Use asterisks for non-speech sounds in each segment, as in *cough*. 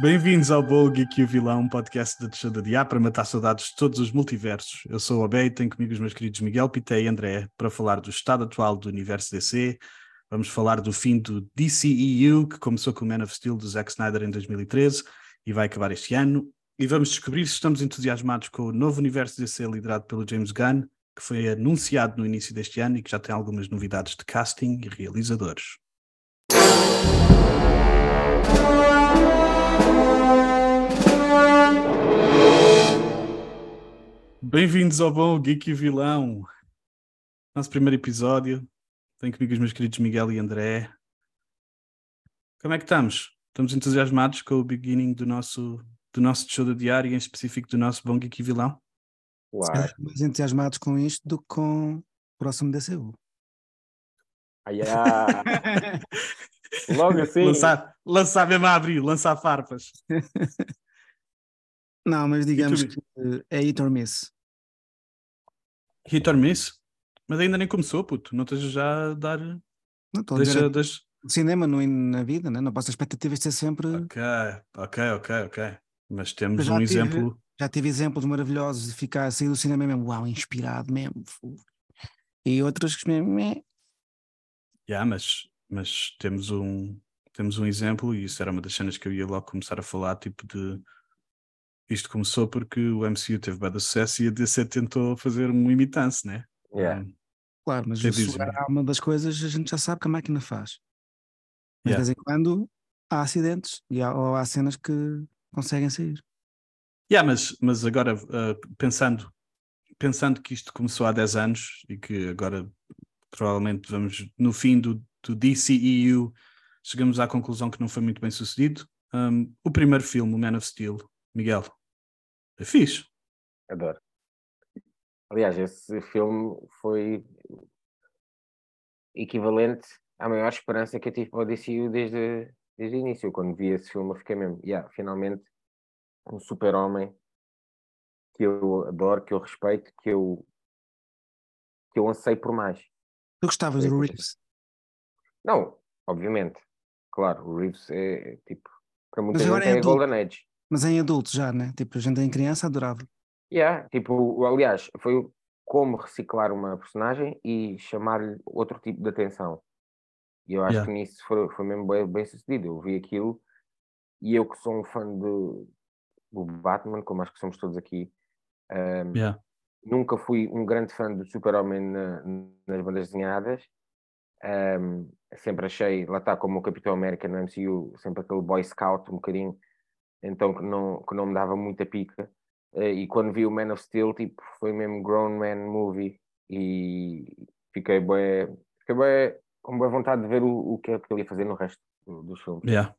Bem-vindos ao Bom Geek e o Vilão, podcast da Deixa de A para matar saudades de todos os multiversos. Eu sou o Abé e tenho comigo os meus queridos Miguel Pité e André para falar do estado atual do universo DC. Vamos falar do fim do DCEU, que começou com o Man of Steel do Zack Snyder em 2013 e vai acabar este ano. E vamos descobrir se estamos entusiasmados com o novo universo DC liderado pelo James Gunn, que foi anunciado no início deste ano e que já tem algumas novidades de casting e realizadores. Bem-vindos ao Bom Geek e Vilão. Nosso primeiro episódio. Tenho comigo os meus queridos Miguel e André. Como é que estamos? Estamos entusiasmados com o beginning do nosso, do nosso show do diário, em específico do nosso Bom Geek e Vilão? Claro. mais entusiasmados com isto do que com o próximo DCU. Ai, ah. *laughs* Logo assim. Lançar, lançar mesmo a abrir, lançar farpas. *laughs* Não, mas digamos que é hit or miss. Hit or miss? Mas ainda nem começou, puto. Não esteja já a dar. Não estou a. Deixa... Cinema não, na vida, né? não posso expectativas de ser sempre. Ok, ok, ok, ok. Mas temos um tive, exemplo. Já tive exemplos maravilhosos de ficar a sair do cinema mesmo, uau, inspirado mesmo. E outros que mesmo. Yeah, mas, mas temos um temos um exemplo, e isso era uma das cenas que eu ia logo começar a falar, tipo de isto começou porque o MCU teve bem sucesso e a DC tentou fazer um imitance, né? Yeah. Um, claro, mas a uma das coisas a gente já sabe que a máquina faz. Mas yeah. de vez em quando há acidentes e há, ou há cenas que conseguem sair. Yeah, mas, mas agora uh, pensando, pensando que isto começou há 10 anos e que agora provavelmente vamos no fim do, do DCEU chegamos à conclusão que não foi muito bem sucedido. Um, o primeiro filme, o Man of Steel, Miguel, é fixe. Adoro. Aliás, esse filme foi equivalente à maior esperança que eu tive para o DCU desde, desde o início. Quando vi esse filme, eu fiquei mesmo, yeah, finalmente, um super-homem que eu adoro, que eu respeito, que eu, que eu anseio por mais. Tu gostavas do Reeves? Não, obviamente. Claro, o Reeves é tipo, para muita Mas gente é, é Golden Age. Mas em adulto já, né? Tipo, a gente em criança adorava. Yeah, tipo, aliás, foi como reciclar uma personagem e chamar-lhe outro tipo de atenção. E eu acho yeah. que nisso foi, foi mesmo bem, bem, sucedido. Eu vi aquilo e eu que sou um fã de, do Batman, como acho que somos todos aqui, um, yeah. nunca fui um grande fã do Super-Homem na, nas bandas desenhadas. Um, sempre achei, lá está, como o Capitão América no MCU, sempre aquele boy scout um bocadinho, então que não, que não me dava muita pica. Uh, e quando vi o Man of Steel, tipo, foi mesmo grown man movie e fiquei bem, fiquei bem com boa vontade de ver o, o que, é que ele ia fazer no resto dos filmes. Yeah.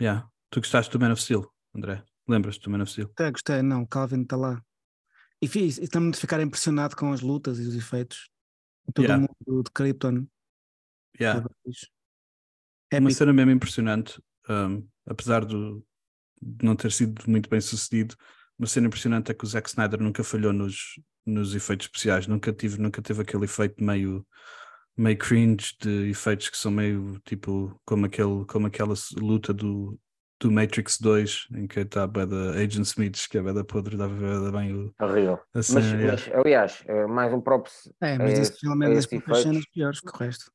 Yeah. Tu gostaste do Man of Steel, André? Lembras-te do Man of Steel? É, gostei, não, Calvin está lá. E fiz, e também de ficar impressionado com as lutas e os efeitos. Todo yeah. o mundo de Krypton. Yeah. É uma cena mesmo impressionante, um, apesar do, não ter sido muito bem sucedido. Uma cena impressionante é que o Zack Snyder nunca falhou nos, nos efeitos especiais, nunca, tive, nunca teve aquele efeito meio, meio cringe de efeitos que são meio tipo como, aquele, como aquela luta do, do Matrix 2 em que está a da Agent Smith, que é a da podre, dá bem o. Horrível. Mas, mas, aliás, é mais um props. É, mas esse filme é das poucas cenas piores que o resto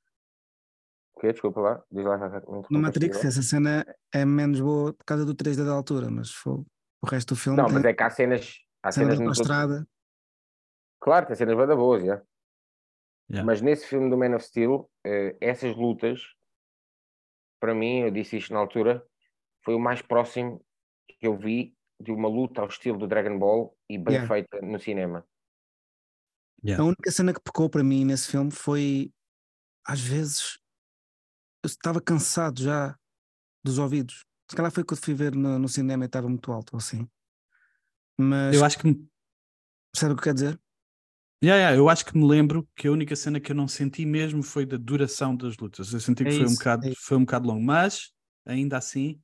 quê? Desculpa lá. Diz lá. No Matrix, essa cena é menos boa por causa do 3D da altura, mas foi, o resto do filme. Não, mas é que há cenas. Há cenas, cenas estrada. Claro, tem cenas bem boas, já. Yeah. Mas nesse filme do Man of Steel, eh, essas lutas, para mim, eu disse isto na altura, foi o mais próximo que eu vi de uma luta ao estilo do Dragon Ball e bem yeah. feita no cinema. Yeah. A única cena que pecou para mim nesse filme foi, às vezes, eu estava cansado já dos ouvidos. Se calhar foi quando fui ver no, no cinema e estava muito alto, assim. Mas. Eu acho que. Sabe o que quer dizer? Yeah, yeah, eu acho que me lembro que a única cena que eu não senti mesmo foi da duração das lutas. Eu senti que é foi, isso, um bocado, é foi um bocado longo, mas ainda assim,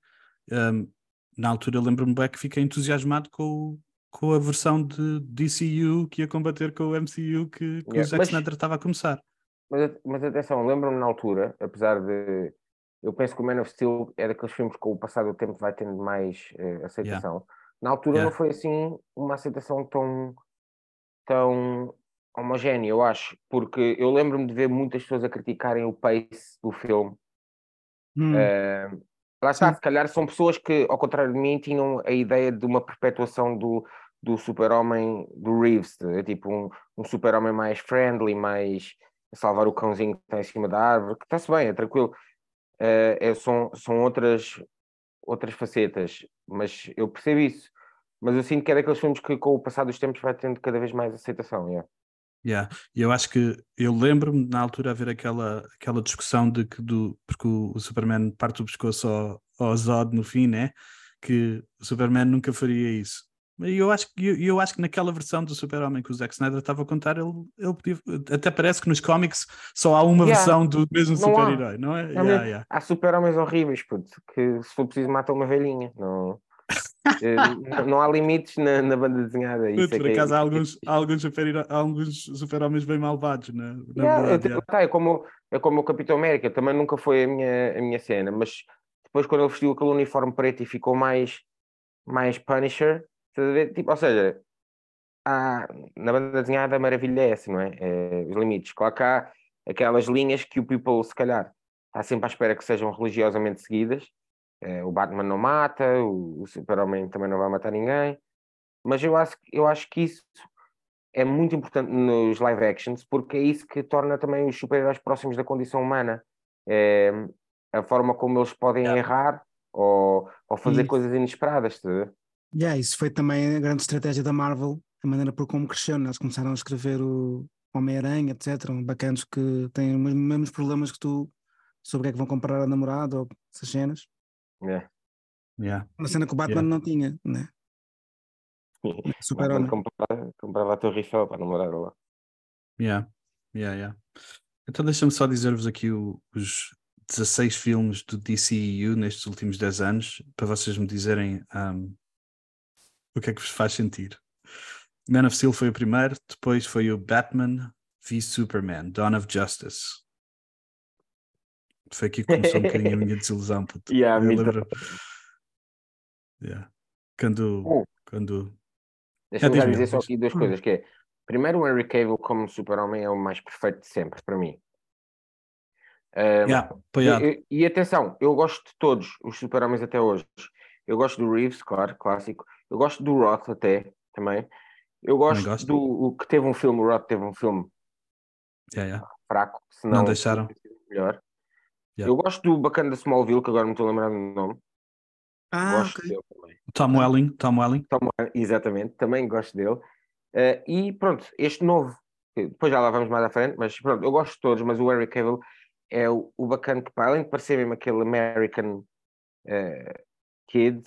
um, na altura lembro-me bem que fiquei entusiasmado com, com a versão de DCU que ia combater com o MCU que, que yeah, o Zack mas... Snyder estava a começar. Mas, mas atenção, lembro-me na altura, apesar de eu penso que o Man of Steel é daqueles filmes que com o passar do tempo vai tendo mais uh, aceitação. Yeah. Na altura yeah. não foi assim uma aceitação tão, tão homogénea, eu acho, porque eu lembro-me de ver muitas pessoas a criticarem o pace do filme. Hum. Uh, lá está, Sim. se calhar são pessoas que, ao contrário de mim, tinham a ideia de uma perpetuação do, do super-homem do Reeves, é tipo um, um super-homem mais friendly, mais salvar o cãozinho que está em cima da árvore, que está-se bem, é tranquilo. Uh, é, são, são outras, outras facetas, mas eu percebo isso. Mas eu sinto que é daqueles filmes que, com o passar dos tempos, vai tendo cada vez mais aceitação. Yeah. Yeah. Eu acho que eu lembro-me na altura haver aquela, aquela discussão de que do, porque o, o Superman parte o pescoço ao, ao Zod no fim, né? Que o Superman nunca faria isso. E eu acho, eu, eu acho que naquela versão do Super-Homem que o Zack Snyder estava a contar, ele, ele podia, até parece que nos cómics só há uma yeah. versão do mesmo super-herói, não é? Não, yeah, yeah. Há super-homens horríveis, puto, que se for preciso matam uma velhinha. Não, *laughs* eh, não há limites na, na banda desenhada. Isso por é, é acaso é... há alguns, há alguns, super, super-homens bem malvados, né? na verdade. Tá, é, como, é como o Capitão América, também nunca foi a minha, a minha cena, mas depois quando ele vestiu aquele uniforme preto e ficou mais, mais Punisher Tipo, ou seja, há, na banda desenhada a maravilha é essa, não é? é os limites. Claro que há aquelas linhas que o people, se calhar, está sempre à espera que sejam religiosamente seguidas. É, o Batman não mata, o, o Super-Homem também não vai matar ninguém. Mas eu acho, eu acho que isso é muito importante nos live actions, porque é isso que torna também os super-heróis próximos da condição humana. É, a forma como eles podem yeah. errar ou, ou fazer coisas inesperadas. Tá? Yeah, isso foi também a grande estratégia da Marvel, a maneira por como cresceu. Né? Eles começaram a escrever o Homem-Aranha, etc. Bacanos que têm os mesmos problemas que tu sobre o que é que vão comprar a namorada ou essas cenas. Yeah. Yeah. Uma cena que o Batman yeah. não tinha, né? *laughs* Super Batman comprava, comprava a Torre Eiffel para namorar lá. Yeah. Yeah, yeah. Então deixa-me só dizer-vos aqui o, os 16 filmes do DCEU nestes últimos 10 anos, para vocês me dizerem um, o que é que vos faz sentir. Man of Steel foi o primeiro, depois foi o Batman v Superman, Dawn of Justice. Foi aqui que começou um bocadinho a minha *laughs* desilusão. Puto. Yeah, Eu lembro... yeah. Quando. Uh, quando... Deixa-me é, dizer só aqui duas hum. coisas: que é, primeiro, o Henry Cavill como super-homem é o mais perfeito de sempre, para mim. Um, yeah, e, e, atenção, eu gosto de todos os super-homens até hoje. Eu gosto do Reeves, claro, clássico. Eu gosto do Roth até, também. Eu gosto, gosto. do o que teve um filme, o Roth teve um filme yeah, yeah. fraco, senão não deixaram. Melhor. Yeah. Eu gosto do bacana da Smallville, que agora não estou a lembrar do nome. Ah, gosto okay. dele também. Tom Welling, Tom Welling. Tom, exatamente, também gosto dele. Uh, e pronto, este novo, depois já lá vamos mais à frente, mas pronto, eu gosto de todos, mas o Henry Cavill é o, o bacana que, para além de parecer mesmo aquele American uh, kid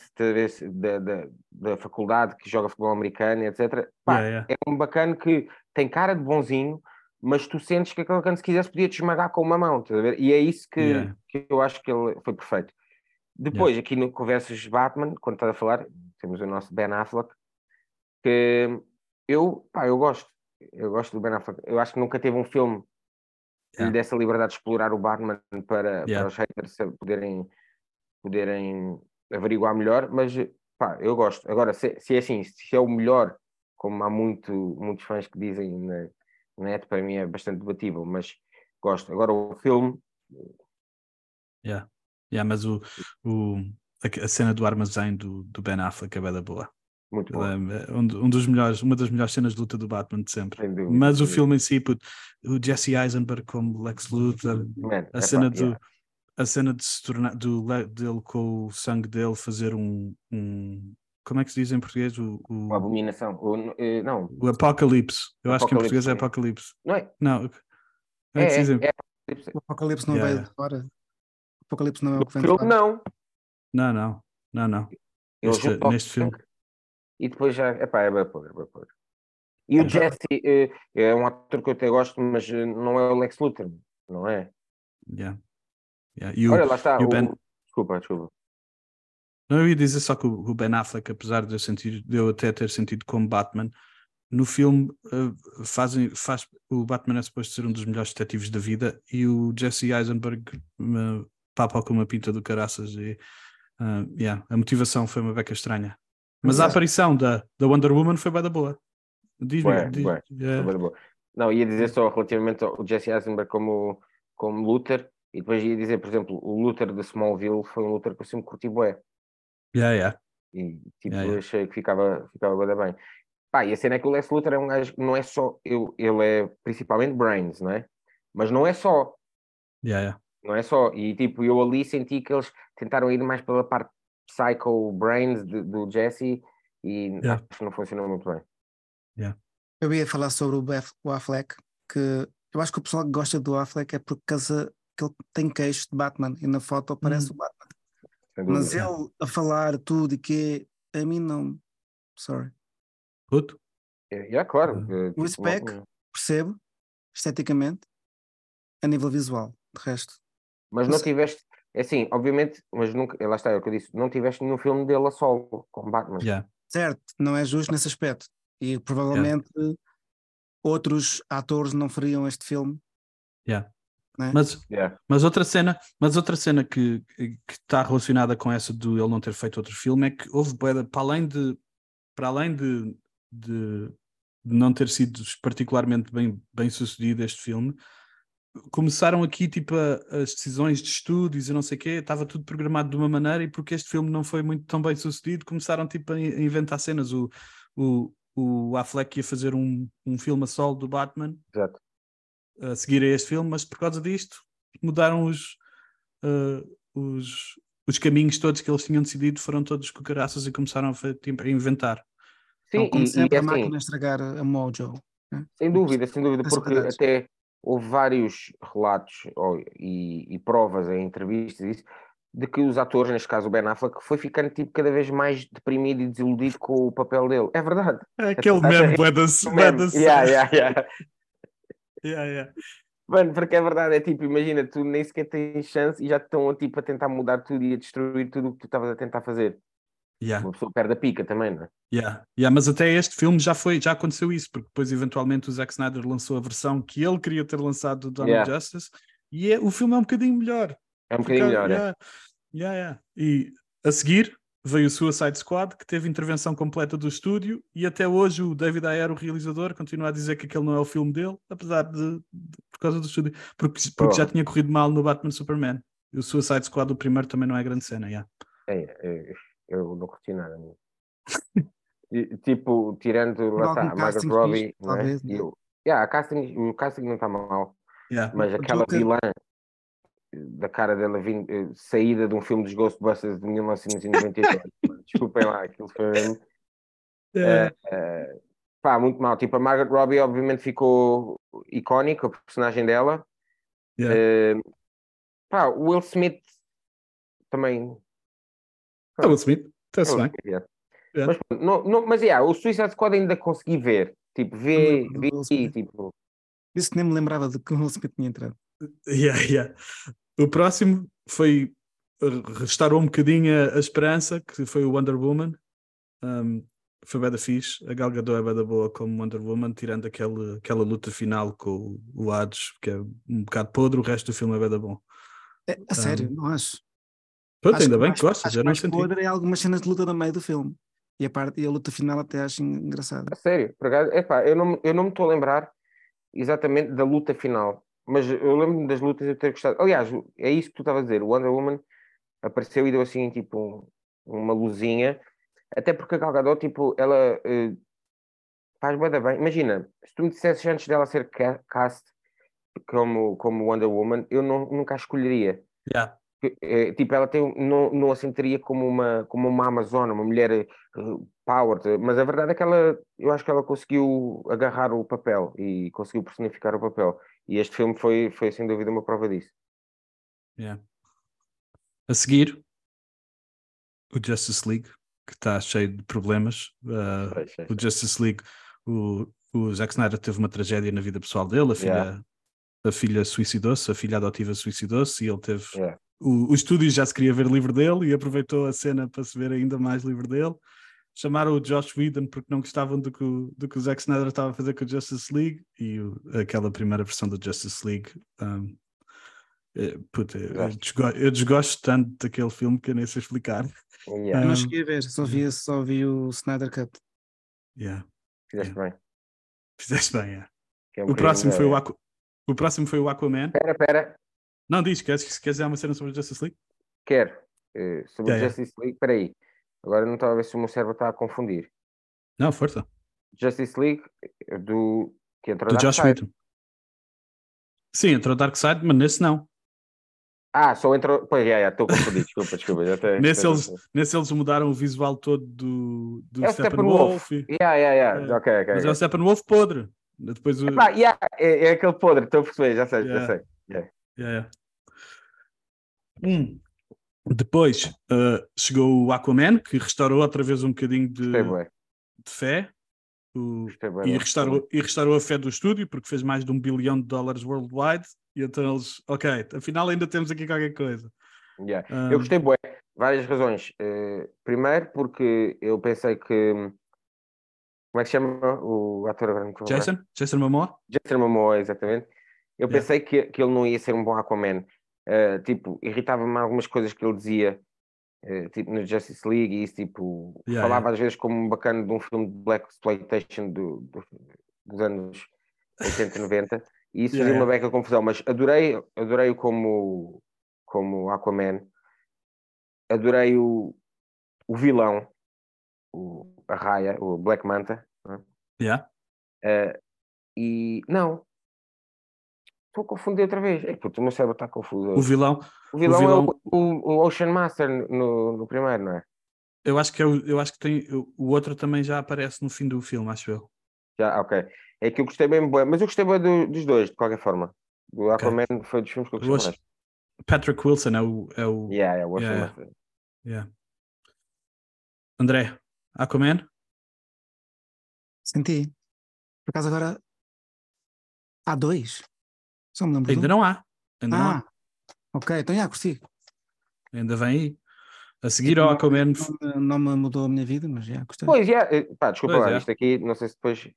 da, da, da, faculdade que joga futebol americano, etc. Pá, yeah, yeah. É um bacana que tem cara de bonzinho, mas tu sentes que aquele bacana, se quisesse, podia te esmagar com uma mão, a ver? E é isso que, yeah. que eu acho que ele foi perfeito. Depois, aqui no Conversas Batman, quando estás a falar, temos o nosso Ben Affleck, que eu, pá, eu gosto. Eu gosto do Ben Affleck. Eu acho que nunca teve um filme que lhe desse a liberdade de explorar o Batman para, para os haters poderem, poderem averiguar melhor, mas pá, eu gosto. Agora, se, se, é assim, se é o melhor, como há muito, muitos fãs que dizem na, net, para mim é bastante debatível, mas gosto. Agora o filme. Yeah. Yeah, mas o, o, a, cena do armazém do, do Ben Affleck é bem boa. Muito bom. É, é um, um, dos melhores, uma das melhores cenas de luta do Batman de sempre. Dúvida, mas o filme em si, o Jesse Eisenberg como Lex Luthor, Man, a cena pá, do. Yeah a cena de se tornar do, dele com o sangue dele fazer um, um como é que se diz em português? O, o... Uma abominação. O, eh, não. O apocalipse. Eu acho que em português é apocalipse. Não é? Não. É, é, é, é O apocalipse não yeah. veio de fora. O apocalipse não é o que vem de fora. Não. Não, não. Não, não. Este, neste filme. E depois já. Epá, é vapor, é vapor. E o Jesse é, é um ator que eu até gosto, mas eh, não é o Lex Luthor, não é? Yeah. Yeah. E o, Olha, lá está. O, ben... Desculpa, desculpa. Não, eu ia dizer só que o Ben Affleck, apesar de eu, sentir, de eu até ter sentido como Batman, no filme uh, fazem, faz, o Batman é suposto ser um dos melhores detetives da vida e o Jesse Eisenberg uh, papa com uma pinta do caraças e uh, yeah, a motivação foi uma beca estranha. Mas a aparição da, da Wonder Woman foi bem da boa. Diz-me. Diz, yeah. boa. Não, ia dizer só relativamente ao Jesse Eisenberg como, como Luther, e depois ia dizer, por exemplo, o Luther de Smallville foi um Luther que eu sempre curti bué. Yeah, yeah. E tipo, yeah, yeah. achei que ficava, ficava bem. Pá, e a cena é que o Les Luthor é um gajo que não é só. Eu, ele é principalmente brains, não é? Mas não é só. Yeah, yeah. Não é só. E tipo, eu ali senti que eles tentaram ir mais pela parte psycho brains de, do Jesse e yeah. acho que não funcionou muito bem. Yeah. Eu ia falar sobre o, Beth, o Affleck, que eu acho que o pessoal que gosta do Affleck é por causa que ele tem queixo de Batman e na foto aparece hum. o Batman. Mas ele a falar tudo e que a mim não. Sorry. Puto? É, é claro. Uh, o spec, percebo, esteticamente, a nível visual, de resto. Mas não tiveste, é assim, obviamente, mas nunca, lá está, é o que eu disse, não tiveste nenhum filme dele a solo, com Batman. Yeah. Certo, não é justo nesse aspecto. E provavelmente yeah. outros atores não fariam este filme. Yeah. Né? Mas, yeah. mas outra cena, mas outra cena que, que está relacionada com essa do ele não ter feito outro filme é que houve para além de para além de, de, de não ter sido particularmente bem, bem sucedido este filme, começaram aqui tipo a, as decisões de estúdios e não sei o quê, estava tudo programado de uma maneira e porque este filme não foi muito tão bem sucedido, começaram tipo a inventar cenas. O, o, o Affleck ia fazer um, um filme a solo do Batman. Exato a seguir a este filme, mas por causa disto mudaram os, uh, os, os caminhos todos que eles tinham decidido, foram todos cucaraças e começaram a, tipo, a inventar. Sim, então, como e, sempre, e, a assim, máquina a estragar a Mojo. Né? Sem dúvida, sem dúvida, porque até houve vários relatos oh, e, e, provas em entrevistas isso, de que os atores, neste caso o Ben Affleck, foi ficando tipo cada vez mais deprimido e desiludido com o papel dele. É verdade. É aquele meme, bué da yeah, yeah, yeah. *laughs* Yeah, yeah. Mano, porque é verdade, é tipo, imagina, tu nem sequer tens chance e já estão tipo, a tentar mudar tudo e a destruir tudo o que tu estavas a tentar fazer. Yeah. Uma pessoa perde a pica também, não é? Yeah. Yeah, mas até este filme já foi, já aconteceu isso, porque depois eventualmente o Zack Snyder lançou a versão que ele queria ter lançado do Donald yeah. Justice e é, o filme é um bocadinho melhor. É um bocadinho melhor, yeah, é. Yeah, yeah. E a seguir veio o Suicide Squad, que teve intervenção completa do estúdio, e até hoje o David Ayer, o realizador, continua a dizer que aquele não é o filme dele, apesar de, de por causa do estúdio, porque, porque oh. já tinha corrido mal no Batman Superman. E o Suicide Squad, o primeiro, também não é grande cena, yeah. é, é, eu não curti nada. tipo, tirando lá está, a Margaret Robbie, não é? Talvez, eu, yeah, casting, o casting não está mal, yeah. mas aquela vilã da cara dela vindo, eh, saída de um filme dos Ghostbusters de 1992. *laughs* Desculpem lá, aquilo foi. É. Uh, pá, muito mal. Tipo, a Margaret Robbie, obviamente, ficou icónica, a personagem dela. Yeah. Uh, pá, o Will Smith também. É o Will Smith, está-se bem. Yeah. Yeah. Mas, não, não, mas yeah, o Suicide Squad ainda consegui ver. Tipo, ver, vi, tipo. Isso nem me lembrava de que o Will Smith tinha entrado. Yeah, yeah. O próximo foi restaurou um bocadinho a, a esperança, que foi o Wonder Woman. Um, foi bem da fixe. A Gal Gadot é bem da boa como Wonder Woman, tirando aquele, aquela luta final com o, o Hades, que é um bocado podre, o resto do filme é bem da bom. É, a sério, um, não acho. Pronto, ainda bem que gostas, já não senti. podre é algumas cenas de luta no meio do filme. E a, parte, e a luta final até acho engraçada. A sério, por acaso, epá, eu não, eu não me estou a lembrar exatamente da luta final mas eu lembro-me das lutas eu ter gostado. Aliás, é isso que tu estavas a dizer. O Wonder Woman apareceu e deu assim, tipo, uma luzinha. Até porque a Gal Gadot, tipo, ela uh, faz bem bem. Imagina, se tu me dissesses antes dela ser cast como, como Wonder Woman, eu não, nunca a escolheria. Yeah. É, tipo, ela tem, não, não a sentiria como uma, como uma Amazona, uma mulher uh, power, mas a verdade é que ela, eu acho que ela conseguiu agarrar o papel e conseguiu personificar o papel. E este filme foi, foi sem dúvida uma prova disso. Yeah. A seguir, o Justice League, que está cheio de problemas. Uh, o Justice League, o, o Zack Snyder teve uma tragédia na vida pessoal dele, a filha, yeah. a filha suicidou-se, a filha adotiva suicidou-se e ele teve yeah o, o estúdio já se queria ver livre dele e aproveitou a cena para se ver ainda mais livre dele. Chamaram o Josh Whedon porque não gostavam do que, o, do que o Zack Snyder estava a fazer com o Justice League e o, aquela primeira versão do Justice League um, É, puta, eu, desgosto, eu, desgosto, tanto daquele filme que eu nem sei explicar. Yeah. Eu não cheguei a ver, só vi, só vi o Snyder Cut. Yeah. Fizeste yeah. bem. Fizeste bem, yeah. É um o, próximo foi o, Aqu... o próximo foi o Aquaman. Espera, espera. Não, diz, queres, queres dizer uma cena sobre o Justice League? Quero. Uh, sobre o Justice League, espera aí. Agora não estava a ver se o meu cérebro está a confundir. Não, força. Justice League do que entrou do Josh Whedon. Sim, entrou Dark Side, mas nesse não. Ah, só entrou. Pois, já, estou confundido, desculpa, desculpa. Já até, nesse, eles, nesse eles mudaram o visual todo do, do é Steppenwolf. Steppenwolf. Yeah, yeah, yeah. É, okay, okay, mas é o Steppenwolf podre. Depois o... Epá, yeah, é, é, aquele podre, estou a perceber, já sei, yeah. já sei. Yeah. Yeah, hum. Depois uh, chegou o Aquaman, que restaurou outra vez um bocadinho de, de fé. O, e, restaurou, e restaurou a fé do estúdio, porque fez mais de um bilhão de dólares worldwide. E então eles, ok, afinal ainda temos aqui qualquer coisa. Yeah. Um... Eu gostei, bué, várias razões. Uh, primeiro, porque eu pensei que. Como é que se chama o ator agora? Jason? Jason Momoa? Jason Momoa, exatamente. Eu yeah. pensei que, que ele não ia ser um bom Aquaman. Uh, tipo, irritava-me algumas coisas que ele dizia eh, tipo no Justice League e isso tipo yeah, falava yeah. às vezes como um bacana de um filme de Black Exploitation do, do, dos anos 80 e 90 e isso yeah, fazia uma beca confusão, mas adorei adorei como como Aquaman adorei o, o vilão o, a Raya, o Black Manta. Uh, e não Estou a confundir outra vez. É, puto, o meu cérebro está confuso. O vilão. O vilão, o vilão... é o, o, o, Ocean Master no, no primeiro, não é? Eu acho que, é o, eu acho que tem, o outro também já aparece no fim do filme, acho eu. Já, ok. É que eu gostei bem, mas eu gostei bem do, dos dois, de qualquer forma. Do Aquaman okay. foi dos filmes que eu gostei mais. Patrick Wilson é o. É o yeah, é o Ocean yeah, Master. Yeah. André, Aquaman? Senti. Por acaso agora há dois. Só me lembro Ainda não há. Ainda ah, não há. Ok, então já curti. Ainda vem aí. A seguir ao Aquaman. Não, não, me mudou a minha vida, mas já gostei. Pois, já, eh, pá, desculpa pois lá, é. isto aqui, não sei se depois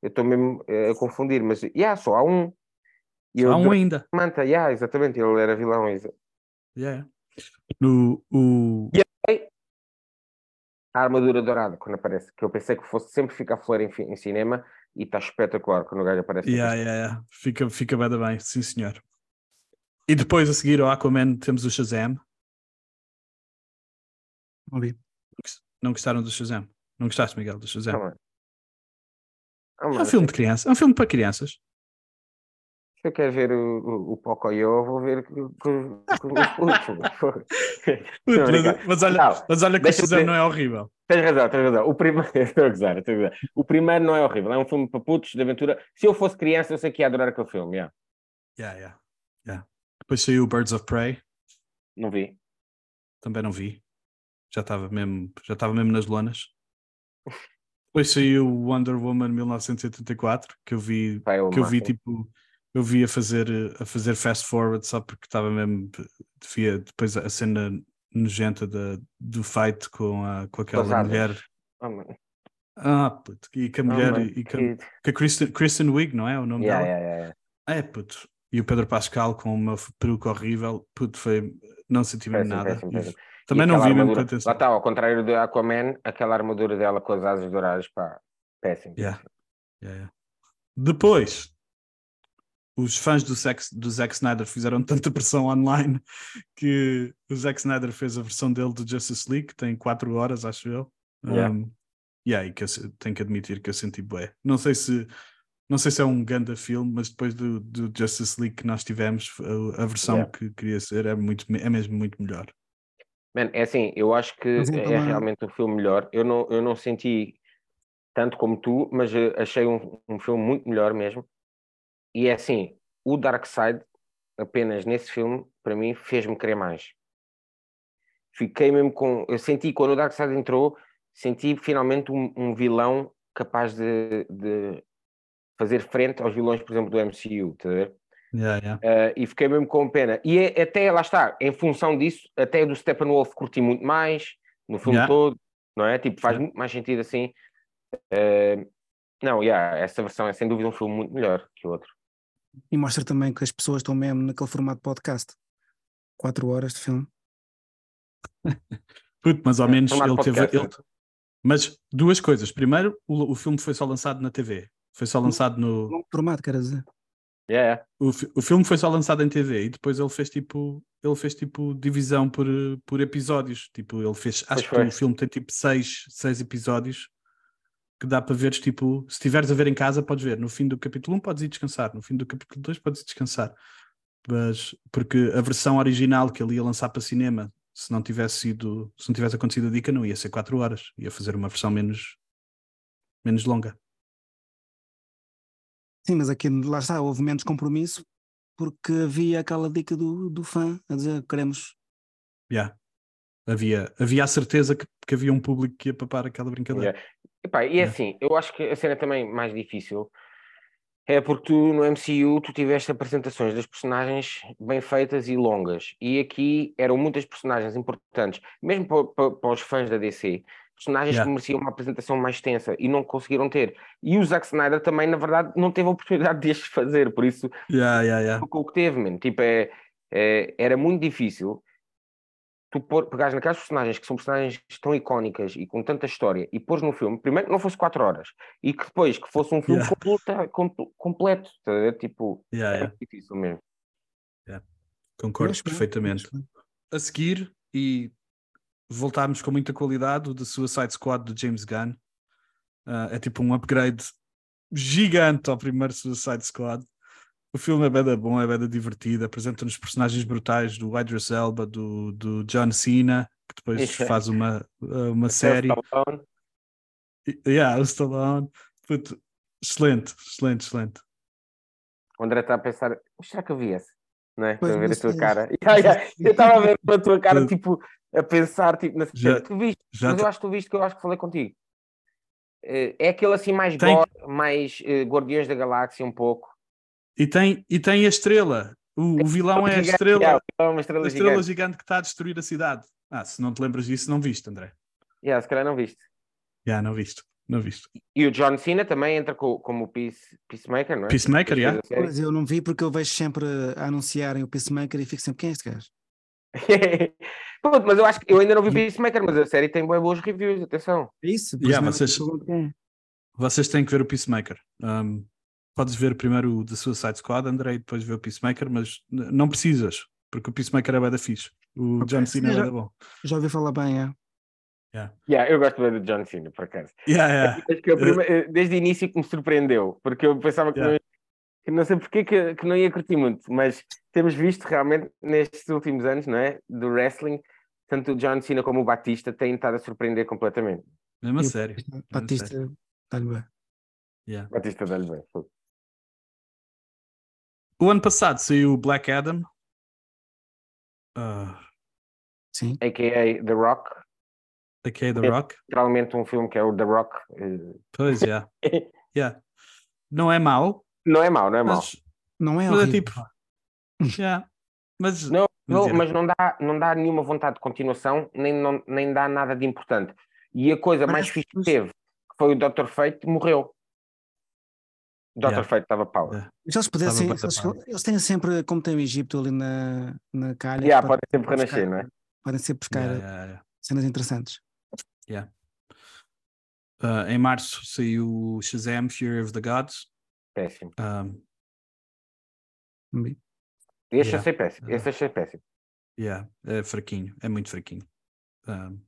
eu estou mesmo eh, a confundir, mas já, só há um. E há um ainda. Manta, já, exatamente, ele era vilão. Yeah. No, o... Yeah. A armadura dourada, quando aparece, que eu pensei que fosse sempre ficar flor em, em cinema, e está espetacular quando o gajo aparece. Yeah, yeah, yeah. Fica, fica bem, bem, sim senhor. E depois a seguir ao Aquaman temos o Shazam. Ouvi. Não gostaram do Shazam? Não gostaste, Miguel, do Shazam? Não, é um filme de criança, é um filme para crianças. Se eu quero ver o, o, o Pocoyo, vou ver com, com, com os *laughs* putos. mas, olha, não, mas olha que o Shazam não é horrível. Tens razão, tens razão. O primeiro, *laughs* estou a gozar, estou a gozar. O primeiro não é horrível, é um filme para putos de aventura. Se eu fosse criança, eu sei que ia adorar aquele filme. Yeah. Yeah, yeah, yeah. Depois saiu Birds of Prey. Não vi. Também não vi. Já estava mesmo, já estava mesmo nas lonas. Depois saiu Wonder Woman 1984, que eu vi, Pai, que eu vi tipo eu vi a fazer, a fazer fast forward só porque estava mesmo. Via depois a cena nojenta da, do fight com, a, com aquela mulher. Oh, ah, puto, e que a oh, mulher. Oh, e que, que a Kristen, Kristen Wiig, não é? O nome yeah, dela? Yeah, yeah. É, puto. E o Pedro Pascal com uma peruca horrível, puto, foi. Não senti mesmo nada. Péssimo, péssimo. Também não vi armadura, mesmo com atenção. Lá está, ao contrário do Aquaman, aquela armadura dela com as asas douradas, pá, péssimo. Yeah, Depois, os fãs do, Zack, do Zack Snyder fizeram tanta pressão online que o Zack Snyder fez a versão dele do Justice League, que tem 4 horas, acho eu. Yeah. Um, e aí que eu tenho que admitir que eu senti bué. Não sei se não sei se é um grande filme, mas depois do, do Justice League que nós tivemos, a, a versão yeah. que queria ser é, muito, é mesmo muito melhor. Man, é assim, eu acho que é realmente um filme melhor. Eu não, eu não senti tanto como tu, mas eh, achei um, um filme muito melhor mesmo. E é assim, o Darkseid, apenas nesse filme, para mim, fez-me querer mais. Fiquei mesmo com. Eu senti, quando o Darkseid entrou, senti finalmente um, um vilão capaz de, de, fazer frente aos vilões, por exemplo, do MCU, tá ver? Yeah, yeah. Uh, e fiquei mesmo com pena. E é, até, lá está, em função disso, até do Steppenwolf curti muito mais, no filme yeah. todo, não é? Tipo, faz muito mais sentido assim. Uh, não, yeah, essa versão é sem dúvida um filme muito melhor que o outro. E mostra também que as pessoas estão mesmo naquele formato podcast. Quatro horas de filme. *laughs* Puto, mas ao menos ele teve. Ele... Mas duas coisas. Primeiro, o, o filme foi só lançado na TV. Foi só lançado no. Longo formato, quer dizer. Yeah. O, o filme foi só lançado em TV e depois ele fez tipo. Ele fez tipo divisão por, por episódios. Tipo, ele fez. Acho que o filme tem tipo seis, seis episódios que dá para veres, tipo, se estiveres a ver em casa, podes ver. No fim do capítulo 1 podes ir descansar, no fim do capítulo 2 podes ir descansar. Mas, porque a versão original que ele ia lançar para cinema, se não tivesse sido, se não tivesse acontecido a dica, não ia ser 4 horas, ia fazer uma versão menos, menos longa. Sim, mas aqui lá está, houve menos compromisso porque havia aquela dica do, do fã a dizer queremos. Yeah. Havia, havia a certeza que, que havia um público que ia papar aquela brincadeira. Yeah. Epá, e é assim, eu acho que a cena também mais difícil é porque tu no MCU tu tiveste apresentações das personagens bem feitas e longas, e aqui eram muitas personagens importantes, mesmo para, para, para os fãs da DC, personagens yeah. que mereciam uma apresentação mais extensa e não conseguiram ter. E o Zack Snyder também, na verdade, não teve a oportunidade de as *laughs* fazer, por isso yeah, yeah, yeah. o que teve, man. Tipo, é, é, era muito difícil tu pôr, pegares naquelas personagens que são personagens tão icónicas e com tanta história e pôs no filme, primeiro que não fosse 4 horas e que depois que fosse um filme yeah. completo, completo tá, tipo, yeah, é yeah. difícil mesmo. Yeah. Concordo perfeitamente. A seguir, e voltámos com muita qualidade, o The Suicide Squad do James Gunn. Uh, é tipo um upgrade gigante ao primeiro Suicide Squad. O filme é bem bom, é bem divertido, apresenta-nos personagens brutais do Idris Elba, do, do John Cena, que depois Isso. faz uma, uma série. Stallone. Yeah, o Stallone. Puto, excelente, excelente, excelente. O André está a pensar, será que eu vi esse? Não é? Estou a ver *laughs* a tua cara. Yeah, yeah. Eu estava a ver a tua cara, tipo, a pensar, tipo, na já, tu viste, já mas eu acho que tu viste que eu acho que falei contigo. Eh, é aquele assim mais, Tem... mais uh, Guardiões da Galáxia um pouco. E tem, e tem a estrela. O, o vilão é a estrela, é uma estrela, a estrela gigante. gigante. que está a destruir a cidade. Ah, se não te lembras disso, não viste, André. Yeah, se calhar não viste. Já, yeah, não viste. Não viste. E o John Cena também entra co como Peace, Peacemaker, não é? Peacemaker, já. Yeah. Mas eu não vi porque eu vejo sempre a anunciarem o Peacemaker e fico sempre, quem é este gajo? *laughs* Pronto, mas eu acho que eu ainda não vi Peacemaker, mas a série tem boas reviews, atenção. É isso, yeah, vocês, vocês têm que ver o Peacemaker. Um, podes ver primeiro o The Suicide Squad, André, e depois ver o Peacemaker, mas não precisas, porque o Peacemaker é bem da fixe. O okay. John Cena é bem bom. Já ouvi falar bem, é. Yeah. Yeah, eu gosto bem do John Cena, por acaso. Yeah, yeah. Acho que é prime... Desde o início que me surpreendeu, porque eu pensava que, yeah. não, que não sei porque que, que não ia curtir muito, mas temos visto realmente nestes últimos anos, não é? Do wrestling, tanto o John Cena como o Batista têm estado a surpreender completamente. Mesmo a sério. Batista dá-lhe bem. Yeah. Batista dá-lhe bem. O ano passado saiu Black Adam. Uh... Sim. A.K.A. The Rock. A.K.A. The Rock. Literalmente um filme que é o The Rock. Pois, já. Yeah. *laughs* yeah. Não é mau. Não é mau, não é mau. Mas, não é mas é tipo... Yeah. Mas, não, não, mas não dá, não dá nenhuma vontade de continuação, nem, não, nem dá nada de importante. E a coisa mais fixe que teve, que foi o Dr. Fate, morreu. Dr. Yeah. Fate estava pau. Yeah. eles pudessem, eles, eles, têm sempre, como tem o Egito ali na, na calha, yeah, podem sempre renascer, não é? Podem sempre buscar yeah, cenas interessantes. Yeah. Uh, em março saiu Shazam Fury of the Gods. Péssimo. Um, Esse yeah. achei péssimo. Esse achei péssimo. Yeah, é fraquinho, é muito fraquinho. Um,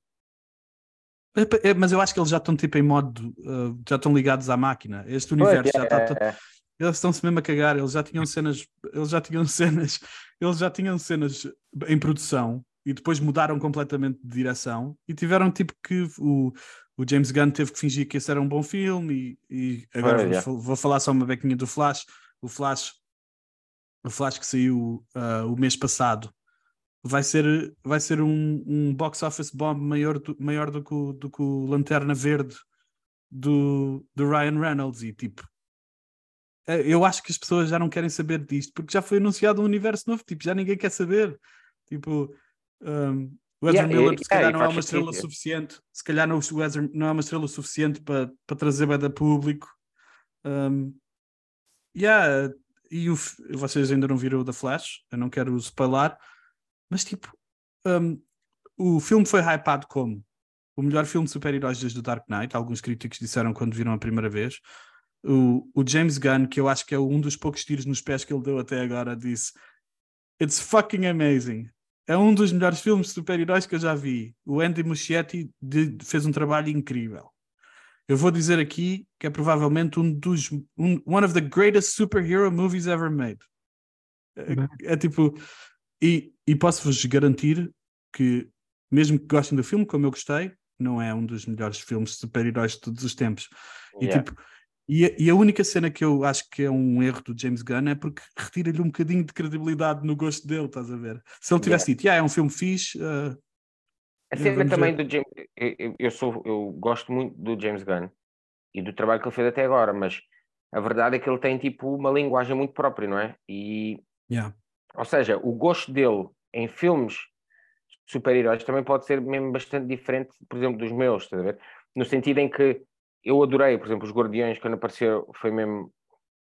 é, é, mas eu acho que eles já estão tipo em modo, uh, já estão ligados à máquina. Este universo já está. É. Eles estão-se mesmo a cagar, eles já tinham cenas, eles já tinham *laughs* cenas, eles já tinham cenas em produção e depois mudaram completamente de direção e tiveram tipo que o, o James Gunn teve que fingir que esse era um bom filme e, e agora vou, vou, falar só uma bequinha do Flash. O Flash, o Flash que saiu uh, o mês passado vai ser, vai ser um, um box office bomb maior do, maior do, que, o, do que o Lanterna Verde do, do Ryan Reynolds e tipo eh, eu acho que as pessoas já não querem saber disto porque já foi anunciado um universo novo, tipo, já ninguém quer saber. Tipo um, o Ezra yeah, Miller se calhar yeah, não é uma estrela sentido. suficiente se calhar não, o Ezra não é uma estrela suficiente para, para trazer bem da público. Um, yeah, e o, vocês ainda não viram o The Flash, eu não quero spoiler, mas tipo, um, o filme foi hypado como o melhor filme de super-heróis desde o Dark Knight. Alguns críticos disseram quando viram a primeira vez. O, o, James Gunn, que eu acho que é um dos poucos tiros nos pés que ele deu até agora, disse: It's fucking amazing. É um dos melhores filmes de super-heróis que eu já vi. O Andy Muschietti de, fez um trabalho incrível. Eu vou dizer aqui que é provavelmente um dos um, one of the greatest superhero movies ever made. É, é tipo e, e posso-vos garantir que mesmo que gostem do filme, como eu gostei, não é um dos melhores filmes de super-heróis de todos os tempos. E, yeah. tipo, e, a, e, a, única cena que eu acho que é um erro do James Gunn é porque retira-lhe um bocadinho de credibilidade no gosto dele, estás a ver? Se ele tivesse yeah. dito, yeah, é um filme fixe. Uh, a cena também ver. do James, eu, eu, sou, eu gosto muito do James Gunn e do trabalho que ele fez até agora, mas a verdade é que ele tem tipo uma linguagem muito própria, não é? E yeah. ou seja, o gosto dele em filmes super-heróis também pode ser mesmo bastante diferente, por exemplo, dos meus, estás a ver? No sentido em que eu adorei, por exemplo, os Guardiões, quando apareceram, foi mesmo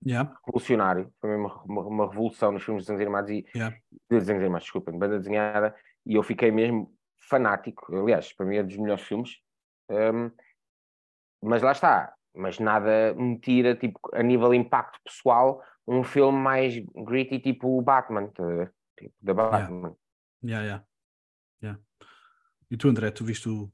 yeah. revolucionário, foi mesmo uma, uma, revolução nos filmes de desenhos animados e yeah. de desenhos animados, desculpa, de banda desenhada, e eu fiquei mesmo fanático. Aliás, para mim é dos melhores filmes. Um, mas lá está, mas nada me tira, tipo, a nível impacto pessoal, um filme mais gritty, tipo o Batman, tá tipo, da Batman. Yeah. yeah, yeah. E tu, André, tu viste o,